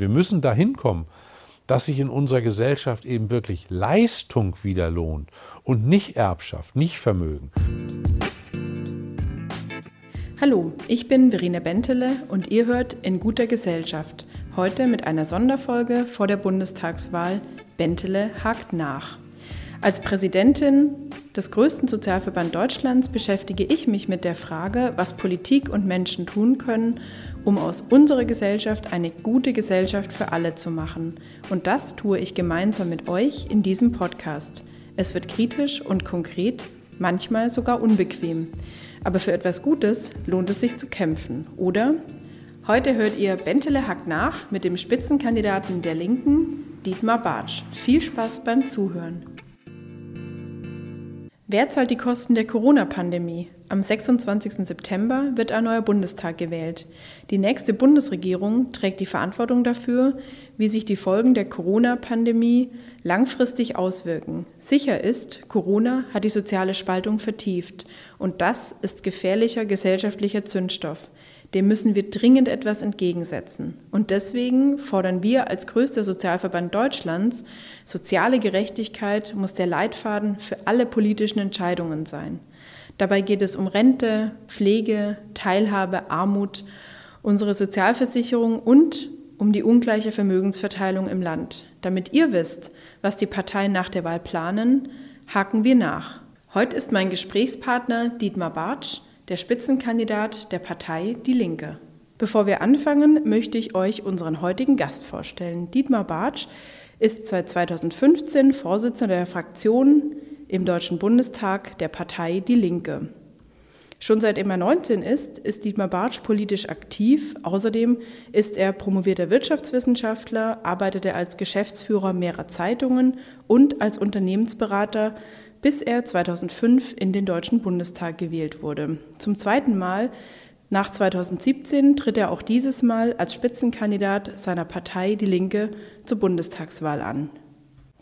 Wir müssen dahin kommen, dass sich in unserer Gesellschaft eben wirklich Leistung wieder lohnt und nicht Erbschaft, nicht Vermögen. Hallo, ich bin Verena Bentele und ihr hört in guter Gesellschaft. Heute mit einer Sonderfolge vor der Bundestagswahl Bentele hakt nach. Als Präsidentin des größten Sozialverband Deutschlands beschäftige ich mich mit der Frage, was Politik und Menschen tun können, um aus unserer Gesellschaft eine gute Gesellschaft für alle zu machen. Und das tue ich gemeinsam mit euch in diesem Podcast. Es wird kritisch und konkret, manchmal sogar unbequem. Aber für etwas Gutes lohnt es sich zu kämpfen, oder? Heute hört ihr Bentele Hack nach mit dem Spitzenkandidaten der Linken, Dietmar Bartsch. Viel Spaß beim Zuhören. Wer zahlt die Kosten der Corona-Pandemie? Am 26. September wird ein neuer Bundestag gewählt. Die nächste Bundesregierung trägt die Verantwortung dafür, wie sich die Folgen der Corona-Pandemie langfristig auswirken. Sicher ist, Corona hat die soziale Spaltung vertieft und das ist gefährlicher gesellschaftlicher Zündstoff dem müssen wir dringend etwas entgegensetzen. Und deswegen fordern wir als größter Sozialverband Deutschlands, soziale Gerechtigkeit muss der Leitfaden für alle politischen Entscheidungen sein. Dabei geht es um Rente, Pflege, Teilhabe, Armut, unsere Sozialversicherung und um die ungleiche Vermögensverteilung im Land. Damit ihr wisst, was die Parteien nach der Wahl planen, haken wir nach. Heute ist mein Gesprächspartner Dietmar Bartsch, der Spitzenkandidat der Partei Die Linke. Bevor wir anfangen, möchte ich euch unseren heutigen Gast vorstellen. Dietmar Bartsch ist seit 2015 Vorsitzender der Fraktion im Deutschen Bundestag der Partei Die Linke. Schon seitdem er 19 ist, ist Dietmar Bartsch politisch aktiv. Außerdem ist er promovierter Wirtschaftswissenschaftler, arbeitet er als Geschäftsführer mehrerer Zeitungen und als Unternehmensberater bis er 2005 in den Deutschen Bundestag gewählt wurde. Zum zweiten Mal nach 2017 tritt er auch dieses Mal als Spitzenkandidat seiner Partei Die Linke zur Bundestagswahl an.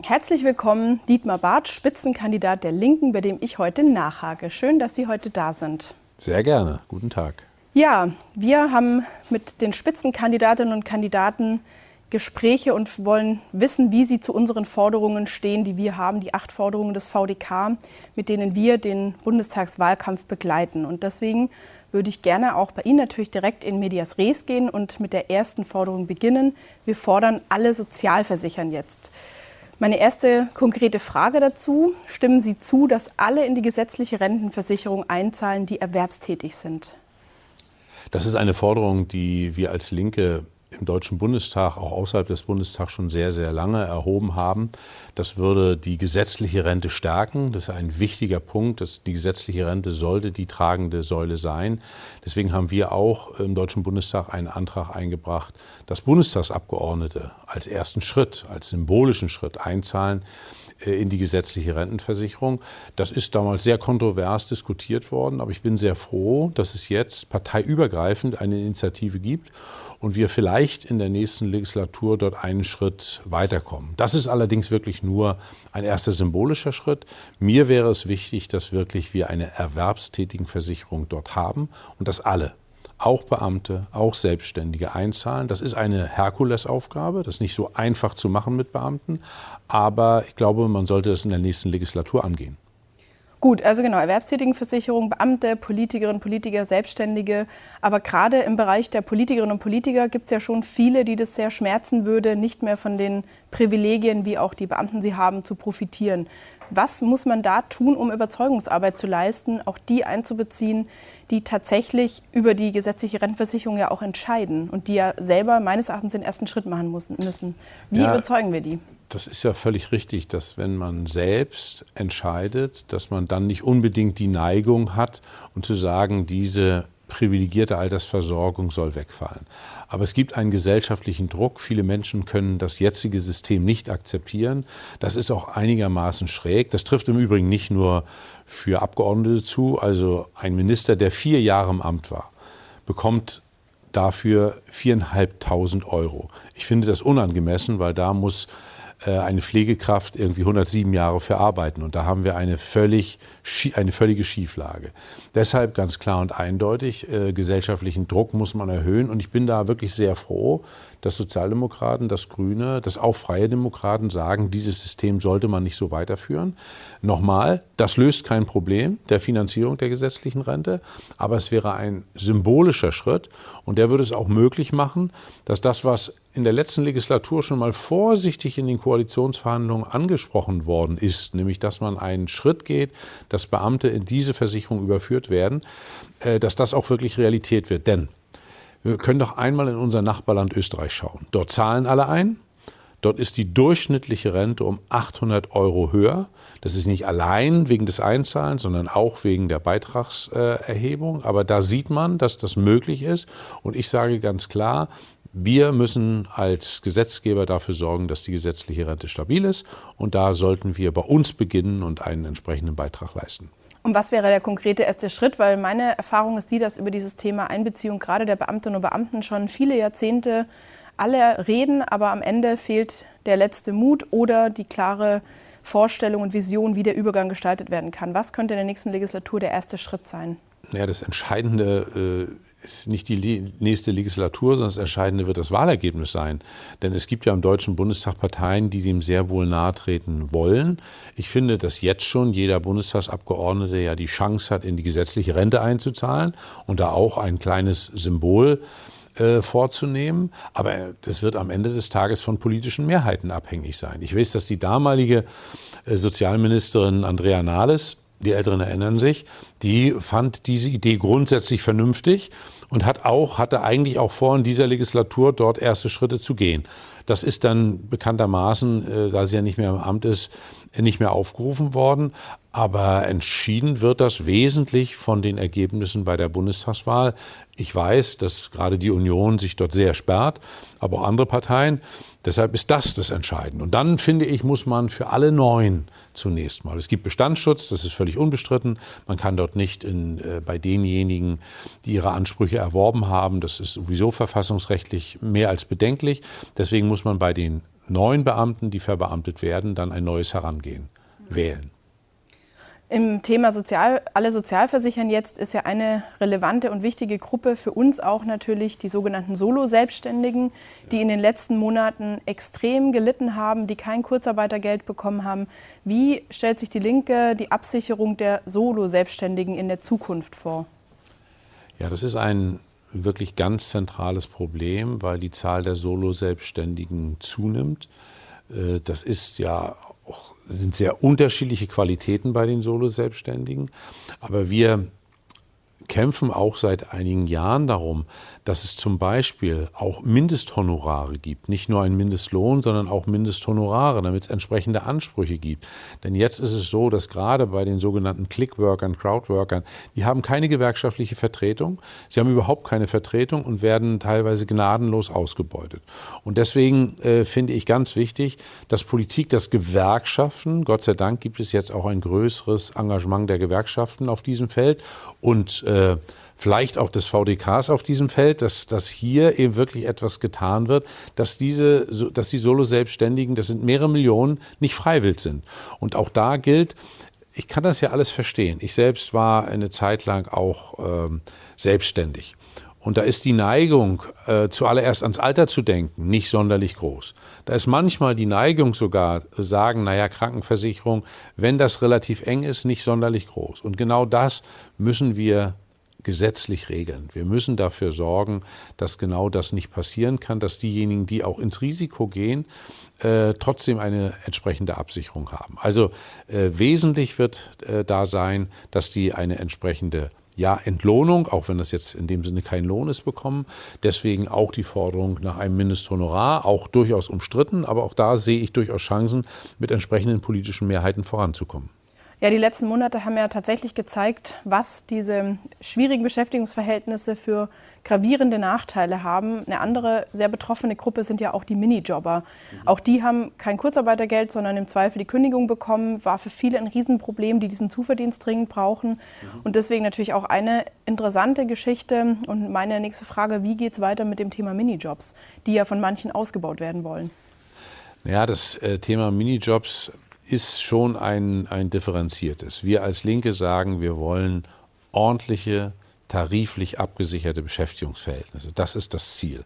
Herzlich willkommen, Dietmar Barth, Spitzenkandidat der Linken, bei dem ich heute nachhake. Schön, dass Sie heute da sind. Sehr gerne. Guten Tag. Ja, wir haben mit den Spitzenkandidatinnen und Kandidaten Gespräche und wollen wissen, wie Sie zu unseren Forderungen stehen, die wir haben, die acht Forderungen des VDK, mit denen wir den Bundestagswahlkampf begleiten. Und deswegen würde ich gerne auch bei Ihnen natürlich direkt in Medias Res gehen und mit der ersten Forderung beginnen. Wir fordern alle Sozialversichern jetzt. Meine erste konkrete Frage dazu. Stimmen Sie zu, dass alle in die gesetzliche Rentenversicherung einzahlen, die erwerbstätig sind? Das ist eine Forderung, die wir als Linke im Deutschen Bundestag, auch außerhalb des Bundestags schon sehr, sehr lange erhoben haben. Das würde die gesetzliche Rente stärken. Das ist ein wichtiger Punkt. Dass die gesetzliche Rente sollte die tragende Säule sein. Deswegen haben wir auch im Deutschen Bundestag einen Antrag eingebracht, dass Bundestagsabgeordnete als ersten Schritt, als symbolischen Schritt einzahlen äh, in die gesetzliche Rentenversicherung. Das ist damals sehr kontrovers diskutiert worden, aber ich bin sehr froh, dass es jetzt parteiübergreifend eine Initiative gibt und wir vielleicht in der nächsten Legislatur dort einen Schritt weiterkommen. Das ist allerdings wirklich nur ein erster symbolischer Schritt. Mir wäre es wichtig, dass wirklich wir eine erwerbstätigen Versicherung dort haben und dass alle auch Beamte, auch Selbstständige einzahlen. Das ist eine Herkulesaufgabe, das ist nicht so einfach zu machen mit Beamten, aber ich glaube, man sollte das in der nächsten Legislatur angehen. Gut, also genau, Erwerbstätigenversicherung, Beamte, Politikerinnen, Politiker, Selbstständige. Aber gerade im Bereich der Politikerinnen und Politiker gibt es ja schon viele, die das sehr schmerzen würde, nicht mehr von den Privilegien, wie auch die Beamten sie haben, zu profitieren. Was muss man da tun, um Überzeugungsarbeit zu leisten, auch die einzubeziehen, die tatsächlich über die gesetzliche Rentenversicherung ja auch entscheiden und die ja selber meines Erachtens den ersten Schritt machen müssen? Wie ja, überzeugen wir die? Das ist ja völlig richtig, dass wenn man selbst entscheidet, dass man dann nicht unbedingt die Neigung hat und zu sagen, diese privilegierte Altersversorgung soll wegfallen. Aber es gibt einen gesellschaftlichen Druck. Viele Menschen können das jetzige System nicht akzeptieren. Das ist auch einigermaßen schräg. Das trifft im Übrigen nicht nur für Abgeordnete zu. Also ein Minister, der vier Jahre im Amt war, bekommt dafür viereinhalbtausend Euro. Ich finde das unangemessen, weil da muss eine Pflegekraft irgendwie 107 Jahre für arbeiten. Und da haben wir eine, völlig, eine völlige Schieflage. Deshalb ganz klar und eindeutig, äh, gesellschaftlichen Druck muss man erhöhen. Und ich bin da wirklich sehr froh, dass Sozialdemokraten, dass Grüne, dass auch Freie Demokraten sagen, dieses System sollte man nicht so weiterführen. Nochmal, das löst kein Problem der Finanzierung der gesetzlichen Rente, aber es wäre ein symbolischer Schritt und der würde es auch möglich machen, dass das, was in der letzten Legislatur schon mal vorsichtig in den Koalitionsverhandlungen angesprochen worden ist, nämlich dass man einen Schritt geht, dass Beamte in diese Versicherung überführt werden, äh, dass das auch wirklich Realität wird. Denn wir können doch einmal in unser Nachbarland Österreich schauen. Dort zahlen alle ein. Dort ist die durchschnittliche Rente um 800 Euro höher. Das ist nicht allein wegen des Einzahlens, sondern auch wegen der Beitragserhebung. Aber da sieht man, dass das möglich ist. Und ich sage ganz klar, wir müssen als Gesetzgeber dafür sorgen, dass die gesetzliche Rente stabil ist. Und da sollten wir bei uns beginnen und einen entsprechenden Beitrag leisten. Und was wäre der konkrete erste Schritt? Weil meine Erfahrung ist die, dass über dieses Thema Einbeziehung gerade der Beamtinnen und Beamten schon viele Jahrzehnte alle reden, aber am Ende fehlt der letzte Mut oder die klare Vorstellung und Vision, wie der Übergang gestaltet werden kann. Was könnte in der nächsten Legislatur der erste Schritt sein? Ja, das Entscheidende äh, ist nicht die nächste Legislatur, sondern das Entscheidende wird das Wahlergebnis sein. Denn es gibt ja im Deutschen Bundestag Parteien, die dem sehr wohl nahe treten wollen. Ich finde, dass jetzt schon jeder Bundestagsabgeordnete ja die Chance hat, in die gesetzliche Rente einzuzahlen und da auch ein kleines Symbol äh, vorzunehmen. Aber das wird am Ende des Tages von politischen Mehrheiten abhängig sein. Ich weiß, dass die damalige äh, Sozialministerin Andrea Nahles die Älteren erinnern sich, die fand diese Idee grundsätzlich vernünftig und hat auch, hatte eigentlich auch vor, in dieser Legislatur dort erste Schritte zu gehen. Das ist dann bekanntermaßen, äh, da sie ja nicht mehr im Amt ist, nicht mehr aufgerufen worden. Aber entschieden wird das wesentlich von den Ergebnissen bei der Bundestagswahl. Ich weiß, dass gerade die Union sich dort sehr sperrt, aber auch andere Parteien. Deshalb ist das das Entscheidende. Und dann, finde ich, muss man für alle Neuen zunächst mal. Es gibt Bestandsschutz, das ist völlig unbestritten. Man kann dort nicht in, äh, bei denjenigen, die ihre Ansprüche erworben haben, das ist sowieso verfassungsrechtlich mehr als bedenklich. Deswegen muss man bei den neuen Beamten, die verbeamtet werden, dann ein neues Herangehen wählen. Im Thema Sozial, alle Sozialversichern jetzt ist ja eine relevante und wichtige Gruppe für uns auch natürlich die sogenannten Solo-Selbstständigen, die in den letzten Monaten extrem gelitten haben, die kein Kurzarbeitergeld bekommen haben. Wie stellt sich die Linke die Absicherung der Solo-Selbstständigen in der Zukunft vor? Ja, das ist ein wirklich ganz zentrales Problem, weil die Zahl der Solo-Selbstständigen zunimmt. Äh, das ist ja sind sehr unterschiedliche Qualitäten bei den Solo-Selbstständigen. Aber wir kämpfen auch seit einigen Jahren darum, dass es zum Beispiel auch Mindesthonorare gibt. Nicht nur einen Mindestlohn, sondern auch Mindesthonorare, damit es entsprechende Ansprüche gibt. Denn jetzt ist es so, dass gerade bei den sogenannten Clickworkern, Crowdworkern, die haben keine gewerkschaftliche Vertretung. Sie haben überhaupt keine Vertretung und werden teilweise gnadenlos ausgebeutet. Und deswegen äh, finde ich ganz wichtig, dass Politik, dass Gewerkschaften, Gott sei Dank gibt es jetzt auch ein größeres Engagement der Gewerkschaften auf diesem Feld und äh, vielleicht auch des VDKs auf diesem Feld, dass, dass hier eben wirklich etwas getan wird, dass diese, dass die Solo-Selbstständigen, das sind mehrere Millionen, nicht freiwillig sind. Und auch da gilt, ich kann das ja alles verstehen. Ich selbst war eine Zeit lang auch ähm, selbstständig. Und da ist die Neigung, äh, zuallererst ans Alter zu denken, nicht sonderlich groß. Da ist manchmal die Neigung sogar, sagen, naja, Krankenversicherung, wenn das relativ eng ist, nicht sonderlich groß. Und genau das müssen wir gesetzlich regeln. Wir müssen dafür sorgen, dass genau das nicht passieren kann, dass diejenigen, die auch ins Risiko gehen, äh, trotzdem eine entsprechende Absicherung haben. Also äh, wesentlich wird äh, da sein, dass die eine entsprechende ja, Entlohnung, auch wenn das jetzt in dem Sinne kein Lohn ist, bekommen. Deswegen auch die Forderung nach einem Mindesthonorar, auch durchaus umstritten, aber auch da sehe ich durchaus Chancen, mit entsprechenden politischen Mehrheiten voranzukommen. Ja, die letzten Monate haben ja tatsächlich gezeigt, was diese schwierigen Beschäftigungsverhältnisse für gravierende Nachteile haben. Eine andere sehr betroffene Gruppe sind ja auch die Minijobber. Mhm. Auch die haben kein Kurzarbeitergeld, sondern im Zweifel die Kündigung bekommen. War für viele ein Riesenproblem, die diesen Zuverdienst dringend brauchen. Mhm. Und deswegen natürlich auch eine interessante Geschichte. Und meine nächste Frage, wie geht es weiter mit dem Thema Minijobs, die ja von manchen ausgebaut werden wollen? Ja, das äh, Thema Minijobs ist schon ein, ein differenziertes. Wir als Linke sagen, wir wollen ordentliche, tariflich abgesicherte Beschäftigungsverhältnisse. Das ist das Ziel.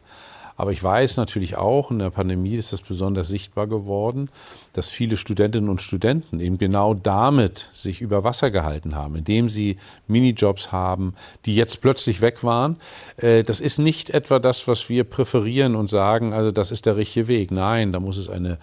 Aber ich weiß natürlich auch, in der Pandemie ist das besonders sichtbar geworden, dass viele Studentinnen und Studenten eben genau damit sich über Wasser gehalten haben, indem sie Minijobs haben, die jetzt plötzlich weg waren. Äh, das ist nicht etwa das, was wir präferieren und sagen, also das ist der richtige Weg. Nein, da muss es eine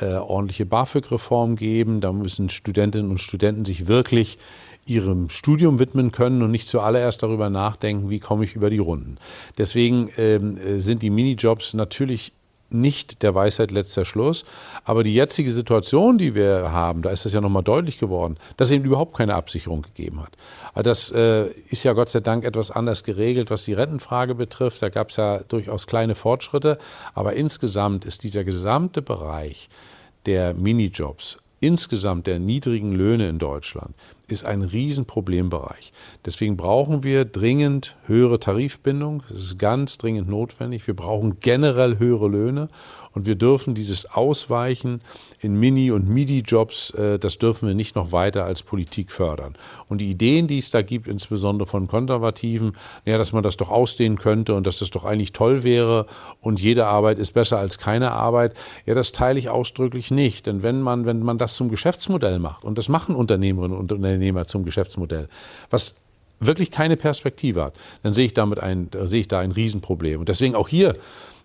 äh, ordentliche BAföG-Reform geben. Da müssen Studentinnen und Studenten sich wirklich ihrem Studium widmen können und nicht zuallererst darüber nachdenken, wie komme ich über die Runden. Deswegen ähm, äh, sind die Minijobs natürlich nicht der Weisheit letzter Schluss. Aber die jetzige Situation, die wir haben, da ist das ja nochmal deutlich geworden, dass es eben überhaupt keine Absicherung gegeben hat. Das äh, ist ja Gott sei Dank etwas anders geregelt, was die Rentenfrage betrifft. Da gab es ja durchaus kleine Fortschritte. Aber insgesamt ist dieser gesamte Bereich der Minijobs insgesamt der niedrigen Löhne in Deutschland ist ein Riesenproblembereich. Deswegen brauchen wir dringend höhere Tarifbindung. Das ist ganz dringend notwendig. Wir brauchen generell höhere Löhne und wir dürfen dieses Ausweichen in Mini- und MIDI-Jobs, äh, das dürfen wir nicht noch weiter als Politik fördern. Und die Ideen, die es da gibt, insbesondere von Konservativen, ja, dass man das doch ausdehnen könnte und dass das doch eigentlich toll wäre und jede Arbeit ist besser als keine Arbeit, ja, das teile ich ausdrücklich nicht. Denn wenn man, wenn man das zum Geschäftsmodell macht, und das machen Unternehmerinnen und Unternehmer zum Geschäftsmodell, was wirklich keine Perspektive hat, dann sehe ich damit ein, sehe ich da ein Riesenproblem. Und deswegen auch hier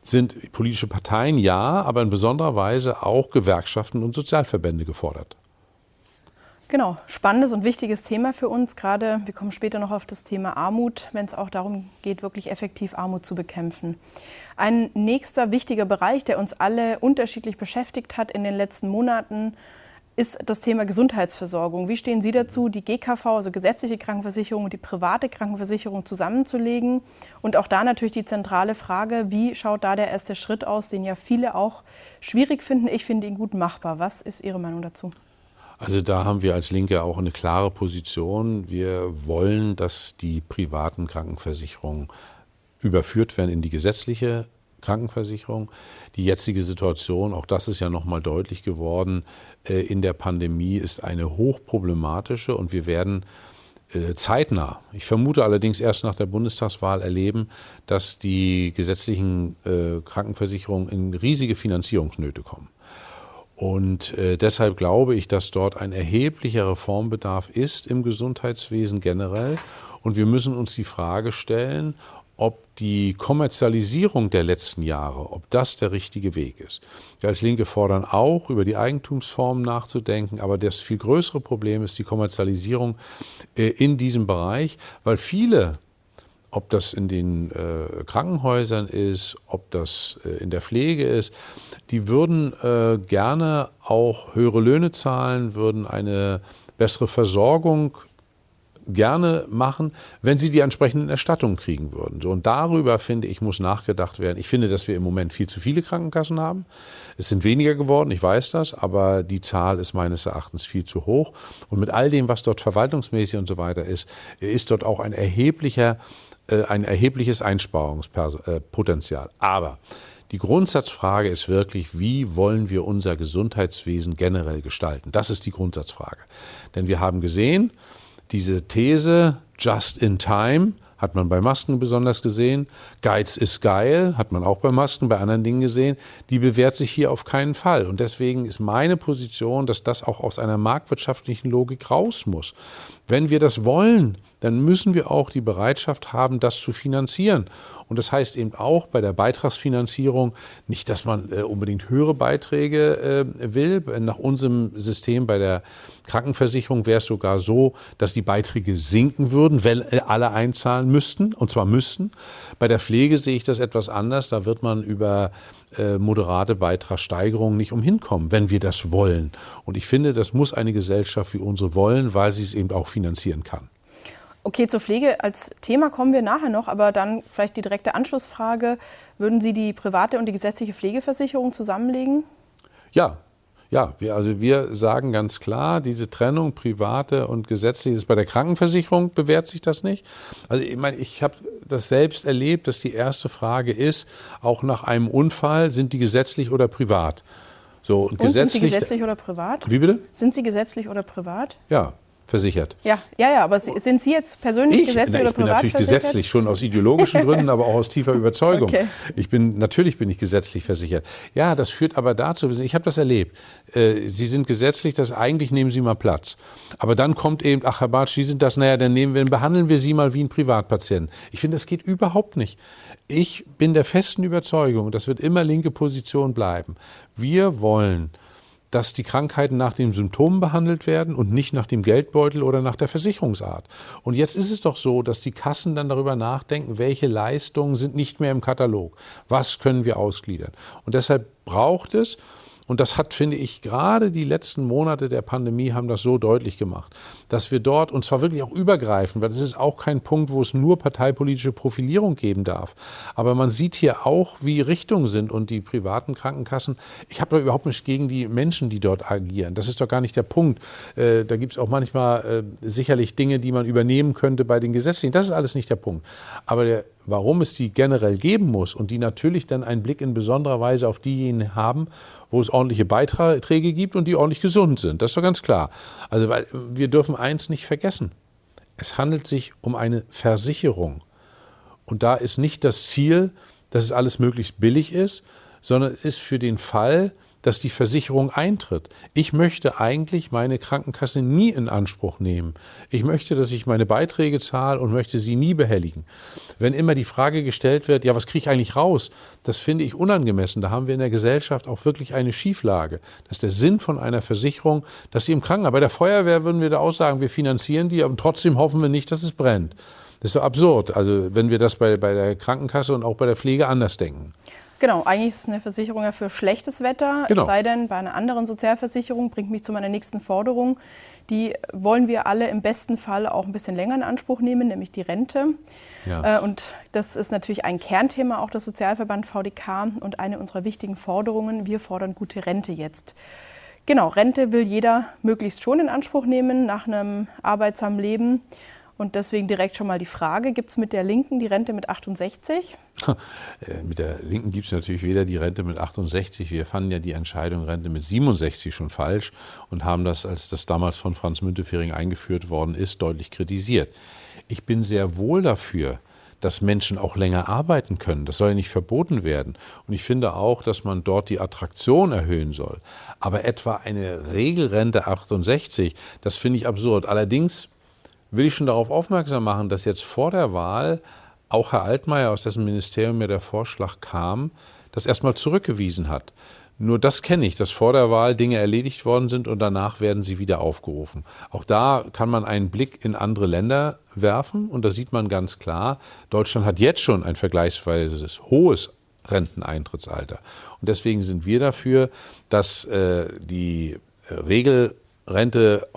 sind politische Parteien ja, aber in besonderer Weise auch Gewerkschaften und Sozialverbände gefordert. Genau, spannendes und wichtiges Thema für uns. Gerade, wir kommen später noch auf das Thema Armut, wenn es auch darum geht, wirklich effektiv Armut zu bekämpfen. Ein nächster wichtiger Bereich, der uns alle unterschiedlich beschäftigt hat in den letzten Monaten, ist das Thema Gesundheitsversorgung. Wie stehen Sie dazu, die GKV, also gesetzliche Krankenversicherung und die private Krankenversicherung zusammenzulegen? Und auch da natürlich die zentrale Frage, wie schaut da der erste Schritt aus, den ja viele auch schwierig finden. Ich finde ihn gut machbar. Was ist Ihre Meinung dazu? Also da haben wir als Linke auch eine klare Position. Wir wollen, dass die privaten Krankenversicherungen überführt werden in die gesetzliche Krankenversicherung. Die jetzige Situation, auch das ist ja nochmal deutlich geworden, äh, in der Pandemie ist eine hochproblematische und wir werden äh, zeitnah, ich vermute allerdings erst nach der Bundestagswahl erleben, dass die gesetzlichen äh, Krankenversicherungen in riesige Finanzierungsnöte kommen. Und deshalb glaube ich, dass dort ein erheblicher Reformbedarf ist im Gesundheitswesen generell. Und wir müssen uns die Frage stellen, ob die Kommerzialisierung der letzten Jahre, ob das der richtige Weg ist. Wir als Linke fordern auch, über die Eigentumsformen nachzudenken, aber das viel größere Problem ist die Kommerzialisierung äh, in diesem Bereich, weil viele ob das in den äh, Krankenhäusern ist, ob das äh, in der Pflege ist, die würden gerne auch höhere Löhne zahlen, würden eine bessere Versorgung gerne machen, wenn sie die entsprechenden Erstattungen kriegen würden. und darüber, finde ich, muss nachgedacht werden. Ich finde, dass wir im Moment viel zu viele Krankenkassen haben. Es sind weniger geworden, ich weiß das, aber die Zahl ist meines Erachtens viel zu hoch. Und mit all dem, was dort verwaltungsmäßig und so weiter ist, ist dort auch ein erheblicher, äh, ein erhebliches Einsparungspotenzial. Aber die Grundsatzfrage ist wirklich, wie wollen wir unser Gesundheitswesen generell gestalten? Das ist die Grundsatzfrage. Denn wir haben gesehen, diese These, just in time, hat man bei Masken besonders gesehen. Geiz ist geil, hat man auch bei Masken, bei anderen Dingen gesehen. Die bewährt sich hier auf keinen Fall. Und deswegen ist meine Position, dass das auch aus einer marktwirtschaftlichen Logik raus muss. Wenn wir das wollen, dann müssen wir auch die Bereitschaft haben, das zu finanzieren. Und das heißt eben auch bei der Beitragsfinanzierung nicht, dass man äh, unbedingt höhere Beiträge äh, will. Nach unserem System bei der Krankenversicherung wäre es sogar so, dass die Beiträge sinken würden, wenn äh, alle einzahlen müssten, und zwar müssten. Bei der Pflege sehe ich das etwas anders. Da wird man über äh, moderate Beitragssteigerungen nicht umhinkommen, wenn wir das wollen. Und ich finde, das muss eine Gesellschaft wie unsere wollen, weil sie es eben auch finanzieren kann. Okay, zur Pflege als Thema kommen wir nachher noch, aber dann vielleicht die direkte Anschlussfrage. Würden Sie die private und die gesetzliche Pflegeversicherung zusammenlegen? Ja, ja, wir, also wir sagen ganz klar, diese Trennung private und gesetzliche ist bei der Krankenversicherung bewährt sich das nicht. Also ich meine, ich habe das selbst erlebt, dass die erste Frage ist, auch nach einem Unfall, sind die gesetzlich oder privat? So, und, und gesetzlich, sind Sie gesetzlich oder privat? Wie bitte? Sind Sie gesetzlich oder privat? Ja, versichert. Ja, ja, ja, aber sind Sie jetzt persönlich ich, gesetzlich na, oder privat Ich bin natürlich versichert? gesetzlich, schon aus ideologischen Gründen, aber auch aus tiefer Überzeugung. Okay. Ich bin, natürlich bin ich gesetzlich versichert. Ja, das führt aber dazu, ich habe das erlebt. Äh, Sie sind gesetzlich, das eigentlich nehmen Sie mal Platz. Aber dann kommt eben, ach Herr Bartsch, Sie sind das, naja, dann nehmen wir, dann behandeln wir Sie mal wie einen Privatpatienten. Ich finde, das geht überhaupt nicht. Ich bin der festen Überzeugung, das wird immer linke Position bleiben. Wir wollen dass die Krankheiten nach den Symptomen behandelt werden und nicht nach dem Geldbeutel oder nach der Versicherungsart. Und jetzt ist es doch so, dass die Kassen dann darüber nachdenken, welche Leistungen sind nicht mehr im Katalog. Was können wir ausgliedern? Und deshalb braucht es, und das hat, finde ich, gerade die letzten Monate der Pandemie haben das so deutlich gemacht, dass wir dort, und zwar wirklich auch übergreifend, weil das ist auch kein Punkt, wo es nur parteipolitische Profilierung geben darf. Aber man sieht hier auch, wie Richtungen sind und die privaten Krankenkassen. Ich habe da überhaupt nicht gegen die Menschen, die dort agieren. Das ist doch gar nicht der Punkt. Äh, da gibt es auch manchmal äh, sicherlich Dinge, die man übernehmen könnte bei den Gesetzlichen. Das ist alles nicht der Punkt. Aber der warum es die generell geben muss und die natürlich dann einen Blick in besonderer Weise auf diejenigen haben, wo es ordentliche Beiträge gibt und die ordentlich gesund sind. Das ist doch ganz klar. Also weil wir dürfen eins nicht vergessen. Es handelt sich um eine Versicherung. Und da ist nicht das Ziel, dass es alles möglichst billig ist, sondern es ist für den Fall, dass die Versicherung eintritt. Ich möchte eigentlich meine Krankenkasse nie in Anspruch nehmen. Ich möchte, dass ich meine Beiträge zahle und möchte sie nie behelligen. Wenn immer die Frage gestellt wird, ja, was kriege ich eigentlich raus? Das finde ich unangemessen. Da haben wir in der Gesellschaft auch wirklich eine Schieflage. Das ist der Sinn von einer Versicherung, dass sie im Krankenhaus, bei der Feuerwehr würden wir da auch sagen, wir finanzieren die, aber trotzdem hoffen wir nicht, dass es brennt. Das ist so absurd. Also wenn wir das bei, bei der Krankenkasse und auch bei der Pflege anders denken. Genau, eigentlich ist es eine Versicherung ja für schlechtes Wetter. Genau. Es sei denn, bei einer anderen Sozialversicherung bringt mich zu meiner nächsten Forderung. Die wollen wir alle im besten Fall auch ein bisschen länger in Anspruch nehmen, nämlich die Rente. Ja. Äh, und das ist natürlich ein Kernthema auch des Sozialverband VDK und eine unserer wichtigen Forderungen. Wir fordern gute Rente jetzt. Genau, Rente will jeder möglichst schon in Anspruch nehmen nach einem arbeitsamen Leben. Und deswegen direkt schon mal die Frage, gibt es mit der Linken die Rente mit 68? Äh, mit der Linken gibt es natürlich weder die Rente mit 68. Wir fanden ja die Entscheidung Rente mit 67 schon falsch und haben das, als das damals von Franz Müntefering eingeführt worden ist, deutlich kritisiert. Ich bin sehr wohl dafür, dass Menschen auch länger arbeiten können. Das soll ja nicht verboten werden. Und ich finde auch, dass man dort die Attraktion erhöhen soll. Aber etwa eine Regelrente 68, das finde ich absurd. Allerdings will ich schon darauf aufmerksam machen, dass jetzt vor der Wahl auch Herr Altmaier, aus dessen Ministerium mir der Vorschlag kam, das erstmal zurückgewiesen hat. Nur das kenne ich, dass vor der Wahl Dinge erledigt worden sind und danach werden sie wieder aufgerufen. Auch da kann man einen Blick in andere Länder werfen und da sieht man ganz klar, Deutschland hat jetzt schon ein vergleichsweise hohes Renteneintrittsalter. Und deswegen sind wir dafür, dass äh, die Regel Rente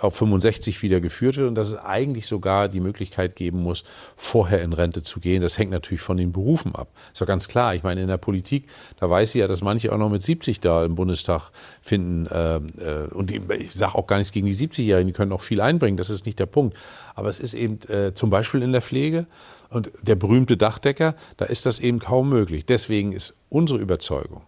auf 65 wieder geführt wird und dass es eigentlich sogar die Möglichkeit geben muss, vorher in Rente zu gehen. Das hängt natürlich von den Berufen ab. Ist doch ganz klar. Ich meine, in der Politik, da weiß ich ja, dass manche auch noch mit 70 da im Bundestag finden. Äh, äh, und ich sage auch gar nichts gegen die 70-Jährigen, die können auch viel einbringen. Das ist nicht der Punkt. Aber es ist eben äh, zum Beispiel in der Pflege und der berühmte Dachdecker, da ist das eben kaum möglich. Deswegen ist unsere Überzeugung,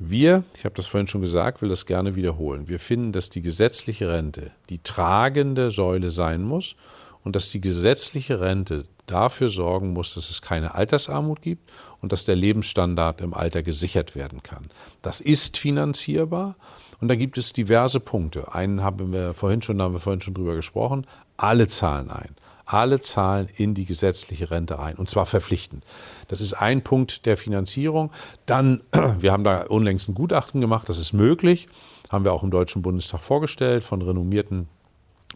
wir, ich habe das vorhin schon gesagt, will das gerne wiederholen. Wir finden, dass die gesetzliche Rente die tragende Säule sein muss und dass die gesetzliche Rente dafür sorgen muss, dass es keine Altersarmut gibt und dass der Lebensstandard im Alter gesichert werden kann. Das ist finanzierbar und da gibt es diverse Punkte. Einen haben wir vorhin schon, haben wir vorhin schon drüber gesprochen. Alle zahlen ein alle zahlen in die gesetzliche Rente ein, und zwar verpflichtend. Das ist ein Punkt der Finanzierung. Dann, wir haben da unlängst ein Gutachten gemacht, das ist möglich, haben wir auch im Deutschen Bundestag vorgestellt von renommierten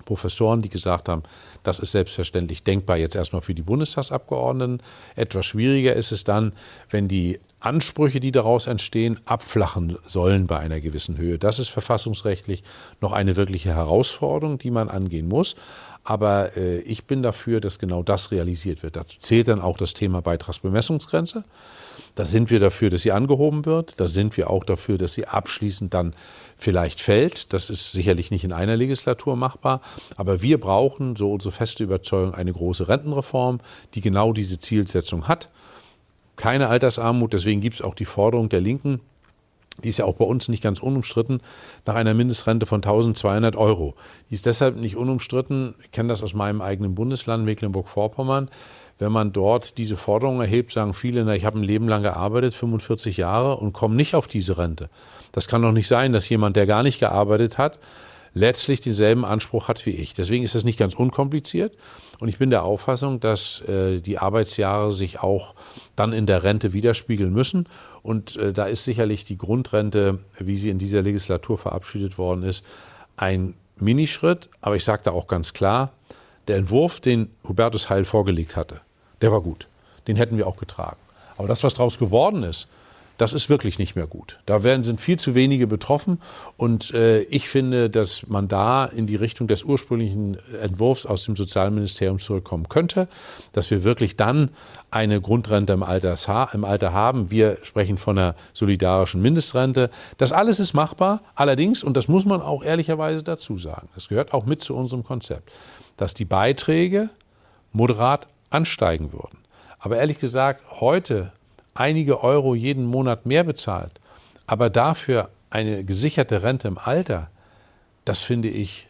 Professoren, die gesagt haben, das ist selbstverständlich denkbar jetzt erstmal für die Bundestagsabgeordneten. Etwas schwieriger ist es dann, wenn die Ansprüche, die daraus entstehen, abflachen sollen bei einer gewissen Höhe. Das ist verfassungsrechtlich noch eine wirkliche Herausforderung, die man angehen muss. Aber äh, ich bin dafür, dass genau das realisiert wird. Dazu zählt dann auch das Thema Beitragsbemessungsgrenze. Da sind wir dafür, dass sie angehoben wird. Da sind wir auch dafür, dass sie abschließend dann vielleicht fällt. Das ist sicherlich nicht in einer Legislatur machbar. Aber wir brauchen, so unsere feste Überzeugung, eine große Rentenreform, die genau diese Zielsetzung hat. Keine Altersarmut. Deswegen gibt es auch die Forderung der Linken, die ist ja auch bei uns nicht ganz unumstritten, nach einer Mindestrente von 1200 Euro. Die ist deshalb nicht unumstritten, ich kenne das aus meinem eigenen Bundesland Mecklenburg-Vorpommern. Wenn man dort diese Forderung erhebt, sagen viele, na, ich habe ein Leben lang gearbeitet, 45 Jahre und komme nicht auf diese Rente. Das kann doch nicht sein, dass jemand, der gar nicht gearbeitet hat, letztlich denselben Anspruch hat wie ich. Deswegen ist das nicht ganz unkompliziert. Und ich bin der Auffassung, dass äh, die Arbeitsjahre sich auch dann in der Rente widerspiegeln müssen. Und äh, da ist sicherlich die Grundrente, wie sie in dieser Legislatur verabschiedet worden ist, ein Minischritt. Aber ich sage da auch ganz klar, der Entwurf, den Hubertus Heil vorgelegt hatte, der war gut. Den hätten wir auch getragen. Aber das, was daraus geworden ist, das ist wirklich nicht mehr gut. Da werden, sind viel zu wenige betroffen und äh, ich finde, dass man da in die Richtung des ursprünglichen Entwurfs aus dem Sozialministerium zurückkommen könnte, dass wir wirklich dann eine Grundrente im Alter, im Alter haben. Wir sprechen von einer solidarischen Mindestrente. Das alles ist machbar. Allerdings, und das muss man auch ehrlicherweise dazu sagen, das gehört auch mit zu unserem Konzept, dass die Beiträge moderat ansteigen würden. Aber ehrlich gesagt, heute einige Euro jeden Monat mehr bezahlt, aber dafür eine gesicherte Rente im Alter, das finde ich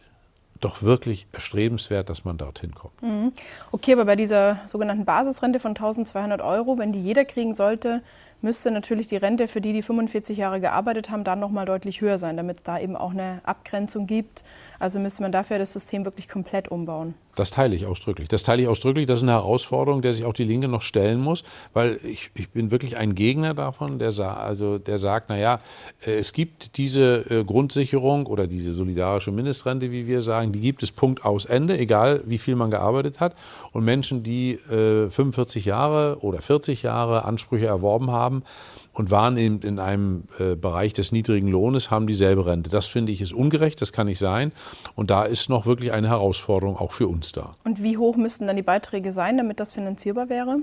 doch wirklich erstrebenswert, dass man dorthin kommt. Mhm. Okay, aber bei dieser sogenannten Basisrente von 1200 Euro, wenn die jeder kriegen sollte, müsste natürlich die Rente für die, die 45 Jahre gearbeitet haben, dann nochmal deutlich höher sein, damit es da eben auch eine Abgrenzung gibt. Also müsste man dafür das System wirklich komplett umbauen. Das teile ich ausdrücklich. Das teile ich ausdrücklich. Das ist eine Herausforderung, der sich auch die Linke noch stellen muss, weil ich, ich bin wirklich ein Gegner davon, der, also, der sagt, naja, äh, es gibt diese äh, Grundsicherung oder diese solidarische Mindestrente, wie wir sagen, die gibt es Punkt aus Ende, egal wie viel man gearbeitet hat. Und Menschen, die äh, 45 Jahre oder 40 Jahre Ansprüche erworben haben, und waren eben in einem äh, Bereich des niedrigen Lohnes, haben dieselbe Rente. Das finde ich ist ungerecht, das kann nicht sein. Und da ist noch wirklich eine Herausforderung auch für uns da. Und wie hoch müssten dann die Beiträge sein, damit das finanzierbar wäre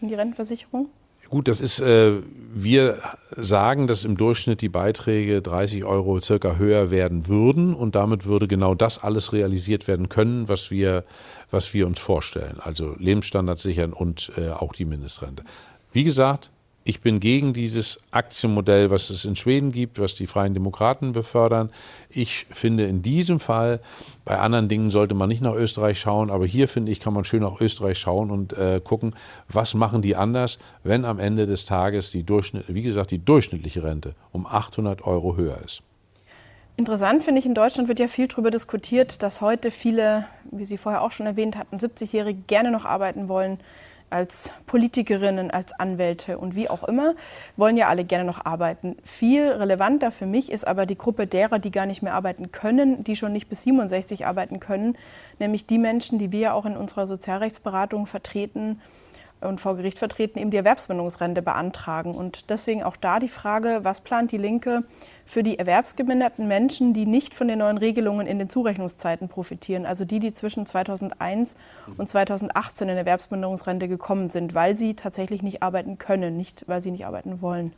in die Rentenversicherung? Gut, das ist, äh, wir sagen, dass im Durchschnitt die Beiträge 30 Euro circa höher werden würden und damit würde genau das alles realisiert werden können, was wir, was wir uns vorstellen. Also Lebensstandards sichern und äh, auch die Mindestrente. Wie gesagt, ich bin gegen dieses Aktienmodell, was es in Schweden gibt, was die Freien Demokraten befördern. Ich finde in diesem Fall, bei anderen Dingen sollte man nicht nach Österreich schauen, aber hier finde ich, kann man schön nach Österreich schauen und äh, gucken, was machen die anders, wenn am Ende des Tages die Durchschnitt, wie gesagt, die durchschnittliche Rente um 800 Euro höher ist. Interessant finde ich, in Deutschland wird ja viel darüber diskutiert, dass heute viele, wie Sie vorher auch schon erwähnt hatten, 70-Jährige gerne noch arbeiten wollen als Politikerinnen, als Anwälte und wie auch immer, wollen ja alle gerne noch arbeiten. Viel relevanter für mich ist aber die Gruppe derer, die gar nicht mehr arbeiten können, die schon nicht bis 67 arbeiten können, nämlich die Menschen, die wir auch in unserer Sozialrechtsberatung vertreten, und vor Gericht vertreten, eben die Erwerbsminderungsrente beantragen. Und deswegen auch da die Frage, was plant die Linke für die erwerbsgeminderten Menschen, die nicht von den neuen Regelungen in den Zurechnungszeiten profitieren, also die, die zwischen 2001 und 2018 in Erwerbsminderungsrente gekommen sind, weil sie tatsächlich nicht arbeiten können, nicht weil sie nicht arbeiten wollen.